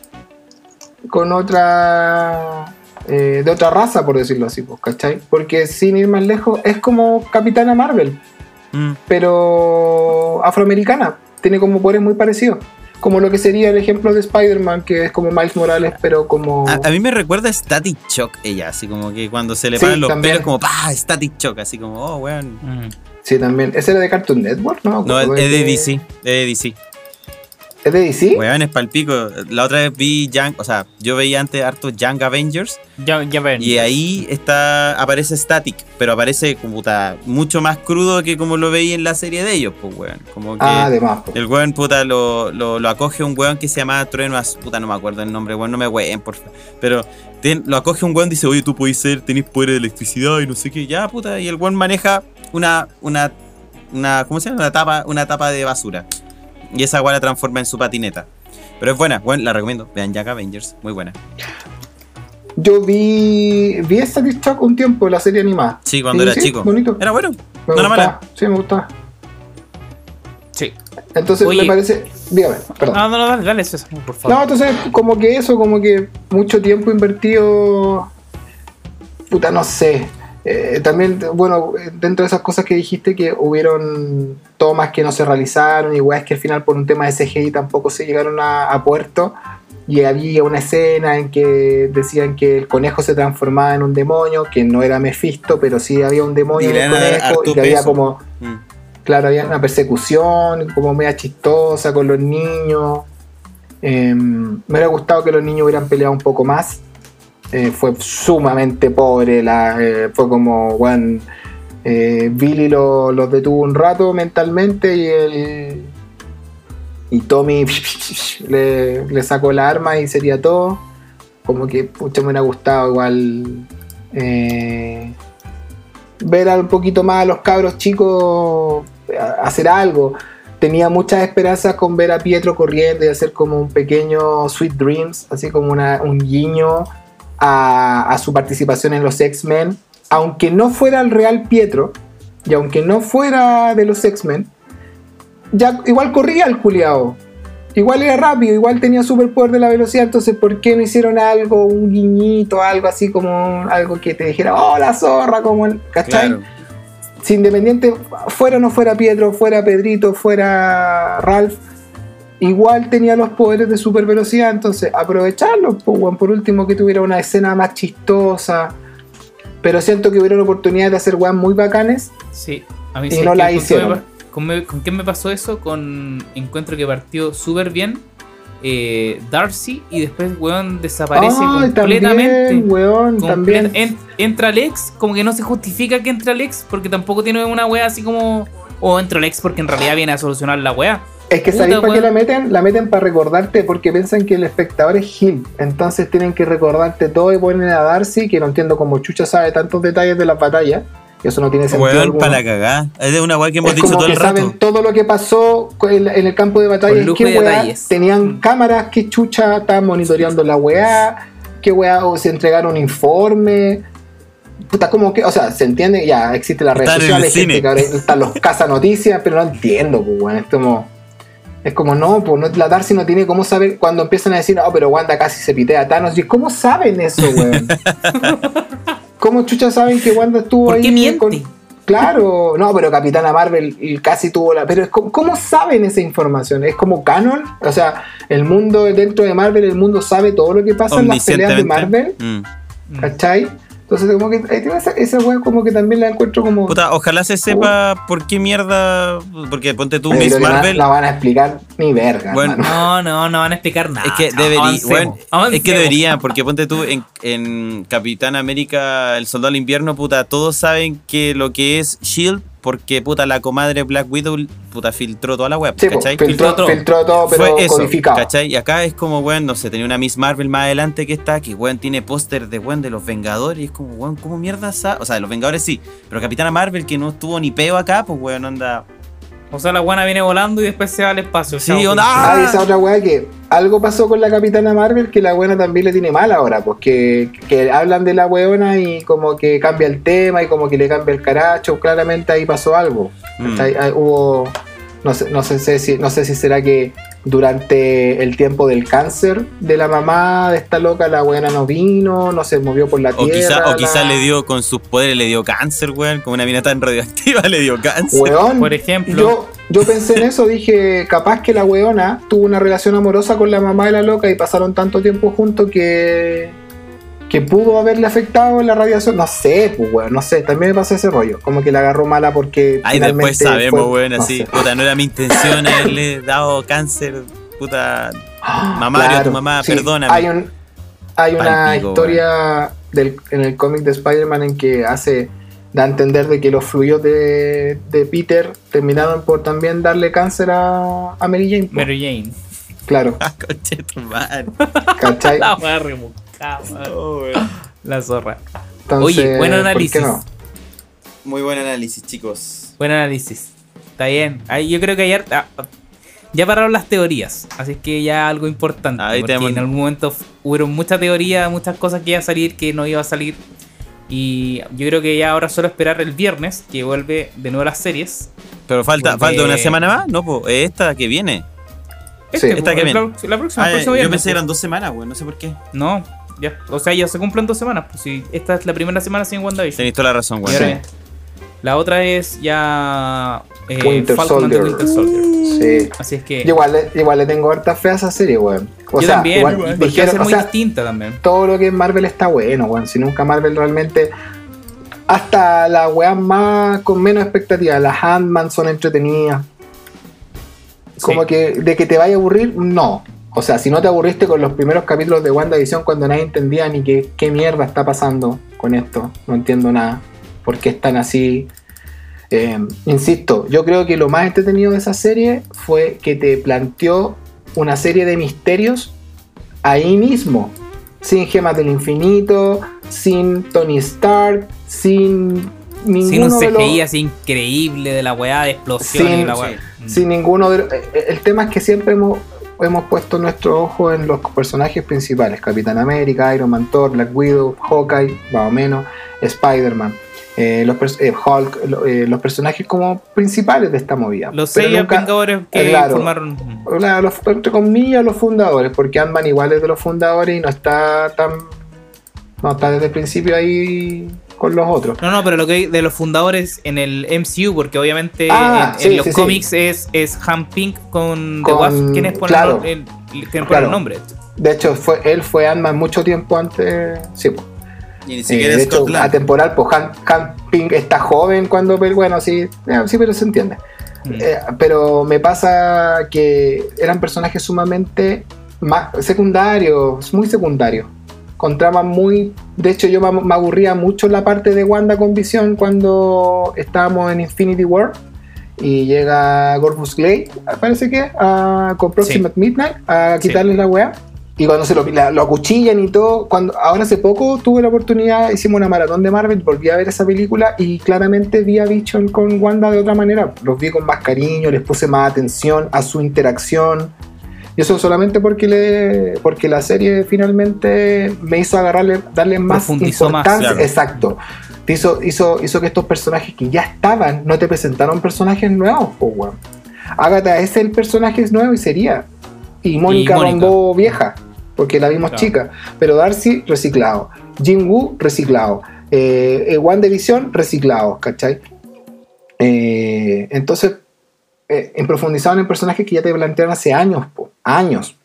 C: con otra eh, de otra raza, por decirlo así, pues, ¿cachai? Porque sin ir más lejos, es como Capitana Marvel,
A: Mm.
C: pero afroamericana, tiene como poderes muy parecidos. Como lo que sería el ejemplo de Spider-Man, que es como Miles Morales, pero como...
A: A, a mí me recuerda a Static Shock ella, así como que cuando se le
C: Sí,
A: paran los
C: también.
A: pelos, como ¡pah! Static Shock, así como, oh, weón.
B: Mm.
C: Sí, también. ¿Ese era de Cartoon Network? No,
A: No, es, de DC, es de DC.
C: ¿Es de DC?
A: Weón, es palpico. La otra vez vi Young, o sea, yo veía antes harto Young Avengers
B: Ya, ya ven.
A: y ahí está aparece Static, pero aparece como puta, mucho más crudo que como lo veía en la serie de ellos, pues weón. Como que
C: Ah, además. po.
A: el weón puta lo, lo, lo acoge un weón que se llama Trueno Azul, puta no me acuerdo el nombre, weón, no me ween, por favor. Pero ten- lo acoge un weón y dice, oye, tú podés ser, tenés poder de electricidad y no sé qué, ya puta, y el weón maneja una, una, una, ¿cómo se llama? Una tapa, una tapa de basura. Y esa weón la transforma en su patineta. Pero es buena, bueno, la recomiendo. Vean Jack Avengers, muy buena.
C: Yo vi. Vi Static Shock un tiempo, la serie animada.
A: Sí, cuando
C: Y
A: era
C: sí,
A: chico.
C: bonito.
A: Era bueno.
C: Me
A: no era mala.
C: Sí, me gustaba.
B: Sí.
C: Entonces
B: Oye.
C: me parece. Dígame, perdón.
B: No, no, no, dale, dale, César, por favor.
C: No, entonces, como que eso, como que mucho tiempo invertido. Puta, no sé. Eh, también, bueno, dentro de esas cosas que dijiste, que hubieron tomas que no se realizaron, y weas que al final por un tema de CGI tampoco se llegaron a, a puerto. Y había una escena en que decían que el conejo se transformaba en un demonio, que no era Mephisto, pero sí había un demonio
A: Y
C: en el conejo, y que había
A: peso.
C: como
A: Mm.
C: Claro, había una persecución como media chistosa con los niños. Eh, me hubiera gustado que los niños hubieran peleado un poco más. Eh, fue sumamente pobre. Eh, fue como, bueno, eh, Billy lo- los detuvo un rato mentalmente y el, y Tommy le, sacó la arma y sería todo. Como que pucha, me hubiera gustado igual ver un poquito más a los cabros chicos hacer algo. Tenía muchas esperanzas con ver a Pietro corriendo y hacer como un pequeño Sweet Dreams, así como un guiño a, a su participación en los X-Men. Aunque no fuera el real Pietro, y aunque no fuera de los X-Men, ya igual corría el culiao. Igual era rápido, igual tenía superpoder de la velocidad, entonces ¿por qué no hicieron algo, un guiñito, algo así como algo que te dijera, oh la zorra, como el, ¿cachai?
A: Claro.
C: Si Independiente fuera o no fuera Pietro, fuera Pedrito, fuera Ralph, igual tenía los poderes de super velocidad, entonces aprovecharlos, pues, por último que tuviera una escena más chistosa. Pero siento que hubieron oportunidades de hacer weas muy bacanes.
B: Sí, a mí
C: Y
B: sí,
C: no la
B: ¿con qué
C: hicieron.
B: ¿Con, me- con qué me pasó eso? Con encuentro que partió súper bien eh, Darcy y después, weón, desaparece completamente.
C: también, weón, también.
B: en- entra Alex, como que no se justifica que entre Alex, porque tampoco tiene una wea así como. O entra Alex porque en realidad viene a solucionar la wea.
C: Es que ¿sabéis para qué la meten? La meten para recordarte porque piensan que el espectador es Gil. Entonces tienen que recordarte todo y ponen a Darcy, que no entiendo cómo Chucha sabe tantos detalles de las batallas. Y eso no tiene sentido.
A: Weón,
C: alguno.
A: para la cagá. Es de una weá que hemos
C: es
A: dicho
C: como
A: todo
C: que
A: el rato.
C: saben todo lo que pasó en, en el campo de batalla.
B: De
C: weá, tenían
B: Mm.
C: cámaras, qué chucha estaban monitoreando la weá, qué weá, o se entregaron informe. Puta, como que, o sea, se entiende, ya existen las redes
A: Están en el
C: sociales, gente
A: cine.
C: que ahora están los casa noticias, pero no entiendo, pues, weón. Es como, es como, no, pues no, la Darcy no tiene cómo saber cuando empiezan a decir, oh, pero Wanda casi se pitea a Thanos. Y ¿cómo saben eso, weón? ¿Cómo chucha saben que Wanda estuvo
B: ¿Por
C: ahí?
B: qué miente?
C: con- Claro, no, pero Capitana Marvel casi tuvo la. Pero es como- ¿cómo saben esa información? ¿Es como canon? O sea, el mundo dentro de Marvel, el mundo sabe todo lo que pasa en las peleas de Marvel.
A: Mm.
C: ¿cachai? Entonces, como que ahí tiene esa, esa wea como que también la encuentro como.
A: Puta, ojalá se sepa por qué mierda. Porque ponte tú, Miss
C: no
A: Marvel.
C: La van a explicar ni verga,
A: Bueno.
B: No, no, no van a explicar nada.
A: Es que debería, bueno, es que deberían, porque ponte tú en, en Capitán América, el Soldado del Invierno, puta, todos saben que lo que es Shield, porque puta la comadre Black Widow, puta, filtró toda la web,
C: Sí, po,
A: ¿cachai?
C: filtró,
B: Filtró todo.
C: filtró todo, pero
A: Fue eso,
C: codificado.
A: ¿cachai? Y acá es como, weón, no sé, tenía una Miss Marvel más adelante que está, que weón tiene póster de weón de los Vengadores, y es como, weón, ¿cómo mierda sa O sea, de los Vengadores sí, pero Capitana Marvel que no estuvo ni peo acá, pues weón, anda.
B: O sea, la guana viene volando y después se va al espacio.
A: Sí, onda-
B: pues.
C: Ah, y esa otra weá que algo pasó con la Capitana Marvel que la buena también le tiene mal ahora, pues que, que hablan de la weona y como que cambia el tema y como que le cambia el caracho, claramente ahí pasó algo.
A: Mm.
C: ¿cachai? Ah, hubo, no sé, no sé si, no sé si será que durante el tiempo del cáncer de la mamá de esta loca la buena no vino, no se movió por la
A: O
C: tierra.
A: quizá, o quizá
C: la-
A: le dio, con sus poderes, le dio cáncer, weón. Como una mina tan radioactiva le dio cáncer.
C: Weón,
B: Por ejemplo.
C: Yo, yo pensé en eso, dije, capaz que la weona tuvo una relación amorosa con la mamá de la loca y pasaron tanto tiempo juntos que. Que pudo haberle afectado la radiación. No sé, pues weón, no sé. También me pasó ese rollo. Como que la agarró mala porque.
A: Ay, después
C: finalmente
A: sabemos,
C: fue-
A: weón,
C: no
A: así.
C: sé.
A: Puta, no era mi intención haberle dado cáncer. Puta, mamá,
C: Claro,
A: tu mamá,
C: sí.
A: perdóname.
C: Hay, un, hay una
A: Palpico,
C: historia del, en el cómic de Spider-Man en que hace. da a entender de que los fluidos de, de Peter terminaron por también darle cáncer a, a Mary Jane. po.
B: Mary Jane.
C: Claro,
A: Ah, conche tu madre.
C: ¿cachai?
B: La
A: Oh.
B: La zorra.
C: Entonces,
B: Oye, buen
C: ¿por qué
B: análisis.
C: no?
A: Muy buen análisis, chicos.
B: Buen análisis. Está bien. Ahí yo creo que ayer. ah, ya pararon las teorías. Así que ya algo importante.
A: Ahí
B: porque
A: tenemos-
B: en algún momento hubieron mucha teoría, muchas cosas que iba a salir, que no iba a salir. Y yo creo que ya ahora solo esperar el viernes, que vuelve de nuevo las series.
A: Pero falta,
B: Porque-
A: falta una semana más, ¿no? Po, esta que viene.
C: Sí.
A: Esta que viene.
B: la, la próxima,
A: Ah,
B: el próximo
A: yo
B: viernes,
A: pensé que eran dos semanas, weón, no sé por qué.
B: No, ya. O sea, ya se cumplen dos semanas. Pues si esta es la primera semana sin WandaVision.
A: Tenéis toda la razón, weón.
B: ahora- La otra es ya eh,
C: Winter
B: Falcon
C: Soldier.
B: Winter Soldier.
C: Sí.
B: Así es que
C: igual, le- igual le tengo harta fe a esa serie, weón. O
B: yo
C: sea,
B: también,
C: igual
B: porque
C: o
B: muy
C: sea,
B: distinta también.
C: todo lo que es Marvel está bueno, weón. Si nunca Marvel realmente. Hasta las weas más con menos expectativas, las Ant-Man son entretenidas. Como
B: Sí.
C: que de que te vaya a aburrir, no. O sea, si no te aburriste con los primeros capítulos de WandaVision cuando nadie entendía ni qué, qué mierda está pasando con esto, no entiendo nada. ¿Por qué están así? Eh, insisto, yo creo que lo más entretenido de esa serie fue que te planteó una serie de misterios ahí mismo, sin gemas del infinito, sin Tony Stark, sin ninguno
B: Sin un
C: de los-
B: CGI así increíble de la weá de explosión
C: Sin-
B: y la weá. Mm.
C: sin ninguno de los- eh, eh, el tema es que siempre hemos hemos puesto nuestro ojo en los personajes principales Capitán América Iron Man Thor Black Widow Hawkeye más o menos Spider-Man eh, los, eh, Hulk lo- eh, los personajes como principales de esta movida
B: Los
C: Pero
B: seis
C: nunca-
B: Vengadores que
C: eh, claro.
B: formaron.
C: Claro, los- entre comillas los fundadores porque Ant-Man igual es de los fundadores y no está tan no está desde el principio ahí con los otros
B: No, no, pero lo que hay de los fundadores en el MCU, porque obviamente
C: Ah,
B: en,
C: sí,
B: en los
C: sí, sí.
B: cómics es, es Han Pink con, The
C: Con-
B: Wasp. ¿Quiénes ponen,
C: claro.
B: el, el-
C: Claro.
B: nombre?
C: de hecho fue él fue Ant-Man mucho tiempo antes sí pues.
A: Y ni
C: Eh,
A: siquiera
C: de
A: es
C: hecho, atemporal, pues Han, Han Ping está joven cuando, pero bueno, sí, eh, sí, pero se entiende.
B: Mm.
C: Eh, pero me pasa que eran personajes sumamente ma- secundarios, muy secundarios, con tramas muy... De hecho, yo me, aburría mucho la parte de Wanda con Visión cuando estábamos en Infinity War y llega Corvus Glade, parece que, a- con Proximate Midnight a
B: Sí.
C: quitarle la weá. Y cuando se lo, la- lo acuchillan y todo, cuando ahora hace poco tuve la oportunidad, hicimos una maratón de Marvel, volví a ver esa película y claramente vi a Vision con Wanda de otra manera. Los vi con más cariño, les puse más atención a su interacción. Y eso solamente porque le porque la serie finalmente me hizo agarrarle, darle más importancia.
A: claro.
C: Exacto. Hizo, hizo, hizo que estos personajes que ya estaban, no te presentaron personajes nuevos, po, weón. Agatha es el personaje nuevo y sería. Y Mónica. Rambeau vieja, porque la vimos
B: Claro.
C: chica. Pero Darcy reciclado. Jin Woo reciclado. Eh, eh, WandaVision, reciclados, ¿cachai? Eh, entonces, eh, en profundizaron en personajes que ya te plantearon hace años, po, años.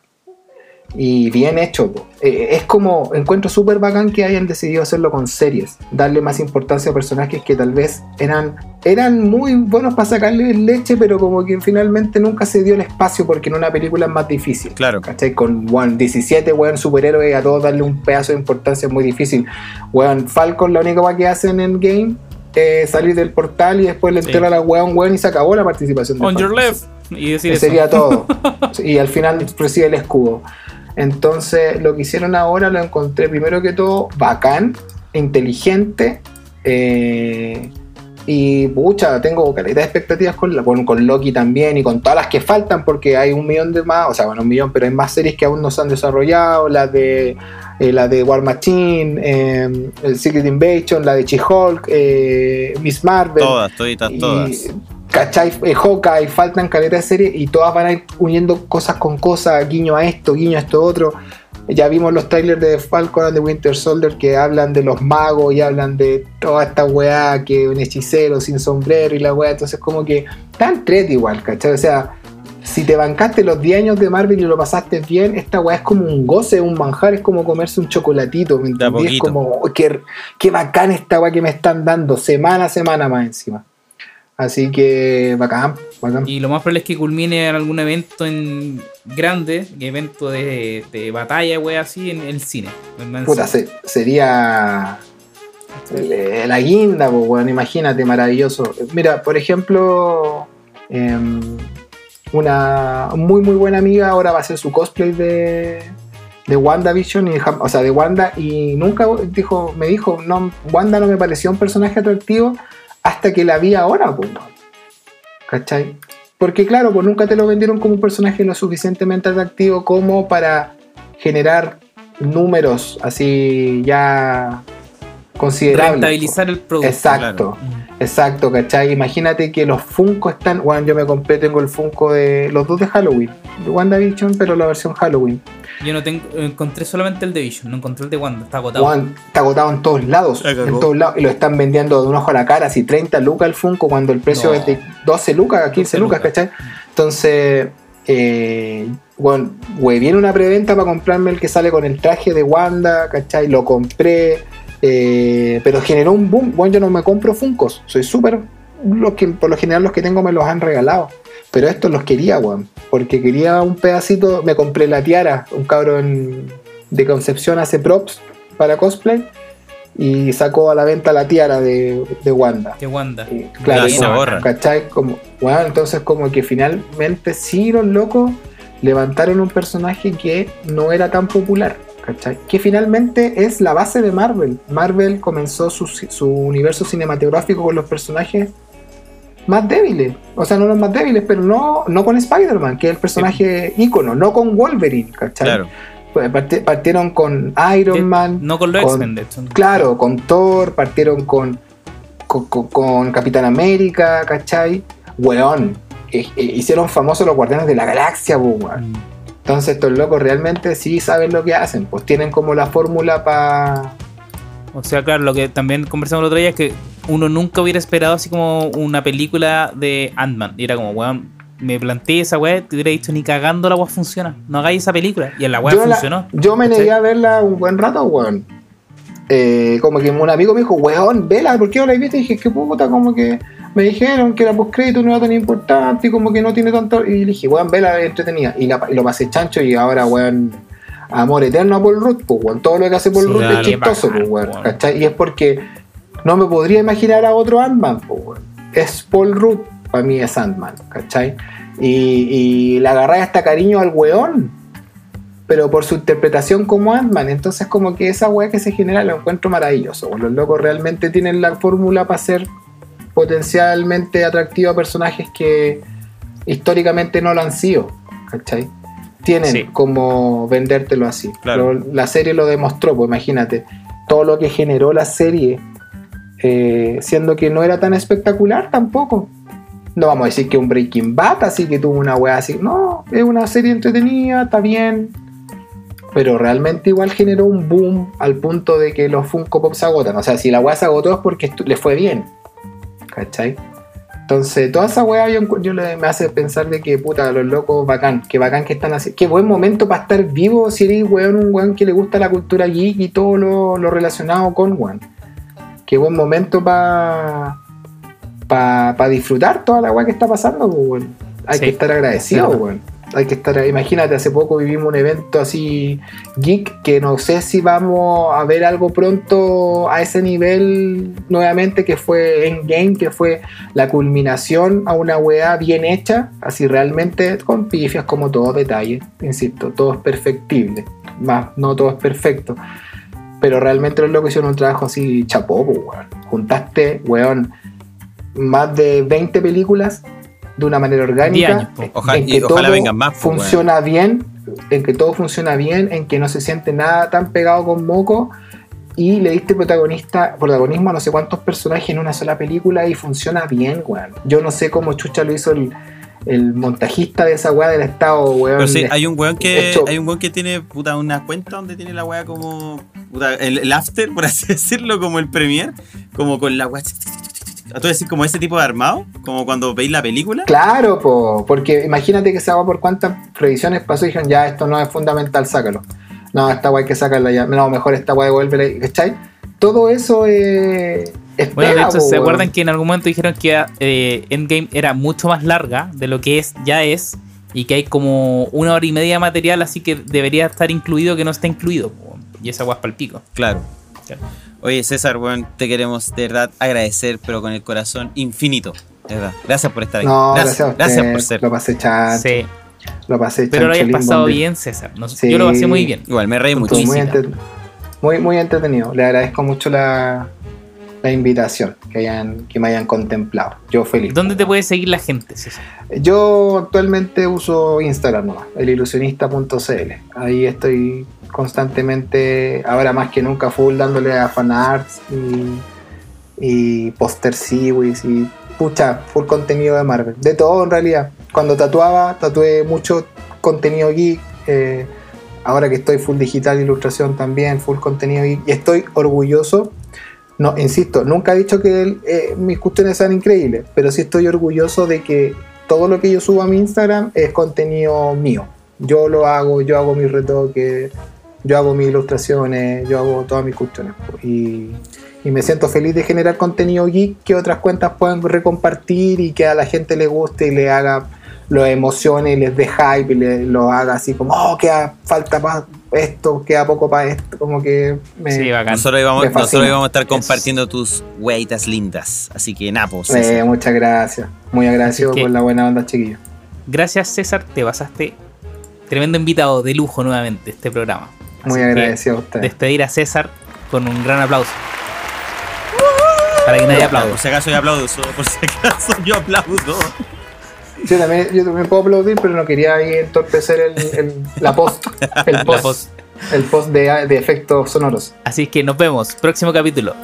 C: Y bien hecho. po. Eh, es como, encuentro súper bacán que hayan decidido hacerlo con series. Darle más importancia a personajes que tal vez eran, eran muy buenos para sacarle leche, pero como que finalmente nunca se dio el espacio porque en una película es más difícil.
A: Claro.
C: ¿Cachai? Con weón, 17 weón superhéroes a todos darle un pedazo de importancia es muy difícil. Weón, Falcon la única que hacen en game es salir del portal y después le
B: Sí.
C: entera a la weón weón y se acabó la participación de
B: On your left. Y decir
C: Que
B: eso.
C: sería todo. y al final recibe el escudo. Entonces, lo que hicieron ahora lo encontré primero que todo bacán, inteligente. eh, y pucha, tengo calidad de expectativas con, la- con, con Loki también y con todas las que faltan, porque hay un millón de más, o sea, bueno, un millón, pero hay más series que aún no se han desarrollado, la de eh, la de War Machine, eh, el Secret Invasion, la de She-Hulk, eh, Miss Marvel.
A: Todas, toditas,
C: Y,
A: todas.
C: ¿Cachai? Eh, Hawkeye, faltan caletas de series y todas van a ir uniendo cosas con cosas, guiño a esto, guiño a esto otro. Ya vimos los trailers de Falcon and the Winter Soldier que hablan de los magos y hablan de toda esta weá que un hechicero sin sombrero y la weá. Entonces, como que tan tret igual, ¿cachai? O sea, si te bancaste los 10 años de Marvel y lo pasaste bien, esta weá es como un goce, un manjar, es como comerse un chocolatito, ¿me entendí? Es como, oh, qué, qué bacán esta weá que me están dando, semana a semana más encima. Así que bacán, bacán.
B: Y lo más probable es que culmine en algún evento en grande, evento de, de batalla, wey, así, en el cine. En
C: Puta,
B: cine.
C: se- sería el- la guinda, pues, weón, imagínate, maravilloso. Mira, por ejemplo, em, una muy muy buena amiga ahora va a hacer su cosplay de, de WandaVision, y, o sea, de Wanda, y nunca dijo, me dijo, no, Wanda no me pareció un personaje atractivo hasta que la vi ahora, pues. ¿cachai? Porque claro, pues nunca te lo vendieron como un personaje lo suficientemente atractivo como para generar números así ya considerables.
B: Rentabilizar el producto.
C: Exacto,
B: Mm.
C: exacto, ¿cachai? Imagínate que los Funko están. Bueno, yo me compré, tengo el Funko de los dos de Halloween, de WandaVision, pero la versión Halloween.
B: Yo no tengo, encontré solamente el de Vision, no encontré el de Wanda, está agotado.
C: Está agotado en todos lados, en todos lados, y lo están vendiendo de un ojo a la cara, así 30 lucas el Funko, cuando el precio
B: No.
C: es de 12 lucas, 15
B: 12
C: lucas,
B: lucas.
C: ¿cachai? Entonces, eh, bueno, güey, viene una preventa para comprarme el que sale con el traje de Wanda, ¿cachai? Lo compré, eh, pero generó un boom. Bueno, yo no me compro Funkos, soy súper. Que, por lo general, los que tengo me los han regalado. Pero estos los quería, weón. Porque quería un pedacito. Me compré la tiara. Un cabrón de Concepción hace props para cosplay. Y sacó a la venta la tiara de, de Wanda.
B: Que Wanda.
C: Y, claro,
A: se borra.
C: ¿cachai? Como, bueno, entonces como que finalmente sí los locos levantaron un personaje que no era tan popular, ¿cachai? Que finalmente es la base de Marvel. Marvel comenzó su, su universo cinematográfico con los personajes más débiles. O sea, no los más débiles, pero no, no con Spider-Man, que es el personaje ícono, no con Wolverine, ¿cachai?
A: Claro.
C: Pues parti- partieron con Iron
B: De-
C: Man,
B: No con los X-Men, de hecho.
C: Claro, con Thor, partieron con, con, con- con Capitán América, ¿cachai? Weón, eh, eh, hicieron famosos los Guardianes de la Galaxia, po, weón.
B: Mm.
C: Entonces estos locos realmente sí saben lo que hacen, pues tienen como la fórmula para...
B: O sea, claro, lo que también conversamos el otro día es que uno nunca hubiera esperado así como una película de Ant-Man. Y era como, weón, me planteé esa weá, te hubiera dicho ni cagando la weá funciona. No hagáis esa película. Y en la weá
C: la-
B: funcionó.
C: yo me negué a verla un buen rato, weón. Eh, como que un amigo me dijo, weón, vela, ¿por qué no la viste? Y dije, qué puta, como que me dijeron que era postcrédito no era tan importante y como que no tiene tanto. Y le dije, weón, vela, entretenida. Y, la- y lo pasé chancho y ahora, weón, amor eterno a Paul Rudd, pues, weón. Todo lo que hace Paul
B: Sí,
C: Rudd es chistoso, pues, weón. ¿Cachai? Y es porque no me podría imaginar a otro Ant-Man, pues, weón. Es Paul Rudd, para mí es Ant-Man, ¿cachai? Y, y le agarré hasta cariño al weón pero por su interpretación como Ant-Man. Entonces, como que esa weá que se genera lo encuentro maravilloso. Los locos realmente tienen la fórmula para ser potencialmente atractivos a personajes que históricamente no lo han sido. ¿Cachai? Tienen
B: Sí.
C: como vendértelo así.
A: Claro.
C: Lo- la serie lo demostró, pues imagínate. Todo lo que generó la serie, eh, siendo que no era tan espectacular tampoco. No vamos a decir que un Breaking Bad, así que tuvo una weá así. No, es una serie entretenida, está bien. pero realmente igual generó un boom al punto de que los Funko Pop se agotan. O sea, si la weá se agotó es porque le fue bien. ¿Cachai? Entonces, toda esa weá yo, me hace pensar de que, puta, los locos, bacán, que bacán que están haciendo. Qué buen momento para estar vivo si eres, weón, un weón que le gusta la cultura geek y todo lo, lo relacionado con, weón. Qué buen momento para pa, disfrutar toda la weá que está pasando, weón. Hay
B: Sí,
C: que estar agradecido,
B: claro.
C: weón. Hay que estar, imagínate, hace poco vivimos un evento así geek que no sé si vamos a ver algo pronto a ese nivel nuevamente que fue Endgame, que fue la culminación a una weá bien hecha, así realmente con pifias como todo detalle, insisto, todo es perfectible, más no todo es perfecto. Pero realmente los locos hicieron un trabajo así chapó, pues, weón. Juntaste, weón, más de 20 películas de una manera orgánica.
B: años, po.
A: Ojalá-
C: en
A: y ojalá vengan más, po,
C: funciona bien, en que todo funciona bien, en que no se siente nada tan pegado con moco. Y le diste protagonista, protagonismo a no sé cuántos personajes en una sola película y funciona bien, weón. Yo no sé cómo Chucha lo hizo el, el montajista de esa weá del estado, weón.
A: Pero sí, hay un weón que
C: hecho-
A: hay un weón que tiene puta una cuenta donde tiene la weá como puta, el, el after, por así decirlo, como el premier, como con la weá. ¿A tú decir como ese tipo de armado? Como cuando veis la película.
C: Claro, po, porque imagínate que esa weá por cuántas revisiones pasó y dijeron, ya, esto no es fundamental, sácalo. No, esta hay que sacarla ya. No, mejor esta weá devuélvela, ¿cachai? Todo eso es. es
B: Bueno, de hecho,
C: po,
B: ¿se acuerdan que en algún momento dijeron que eh, Endgame era mucho más larga de lo que es ya es? Y que hay como una hora y media de material, así que debería estar incluido que no está incluido. po. Y esa guaspa el pico.
A: Claro.
B: Claro.
A: Oye, César, weón, te queremos de verdad agradecer, pero con el corazón infinito. De verdad. Gracias por estar aquí.
C: No,
A: gracias,
C: gracias, a
A: gracias
C: usted,
A: por ser.
C: Lo pasé chancho,
B: Sí,
C: lo pasé
B: pero lo hayas pasado bien, César. No-
C: Sí.
B: Yo lo pasé muy bien.
A: Igual, me reí
C: muy, entre- muy, muy entretenido. Le agradezco mucho la, la invitación, que, hayan, que me hayan contemplado. Yo feliz.
B: ¿Dónde te puede seguir la gente, César?
C: Yo actualmente uso Instagram nomás, elilusionista.cl. Ahí estoy constantemente, ahora más que nunca, full dándole a fanarts y, y poster y pucha, full contenido de Marvel. De todo en realidad. Cuando tatuaba, tatué mucho contenido geek. eh, ahora que estoy full digital, ilustración también, full contenido geek. Y estoy orgulloso. No, insisto, nunca he dicho que eh, mis cuestiones sean increíbles, pero sí estoy orgulloso de que todo lo que yo subo a mi Instagram es contenido mío. Yo lo hago, yo hago mis retoques, yo hago mis ilustraciones, yo hago todas mis cuestiones. Y, y me siento feliz de generar contenido geek que otras cuentas puedan recompartir y que a la gente le guste y le haga, lo emocione y les dé hype y le, lo haga así como, oh, queda falta para esto, queda poco para esto, como que me,
B: Sí, bacán.
A: Nosotros íbamos, nosotros íbamos a estar compartiendo tus weitas lindas. Así que nada, pues,
C: Eh, muchas gracias, muy agradecido por la buena onda, chiquillos.
B: Gracias, César. Te pasaste tremendo invitado de lujo nuevamente este programa.
C: Muy
B: Así
C: agradecido a ustedes.
B: Despedir a César con un gran aplauso. Para que nadie aplaude.
A: Por si acaso yo aplaudo, por si acaso yo aplaudo.
C: Yo también, yo también puedo aplaudir, pero no quería ahí entorpecer el, el- la post, el
B: La
C: post,
B: post.
C: el post de, de efectos sonoros.
B: Así que nos vemos. Próximo capítulo.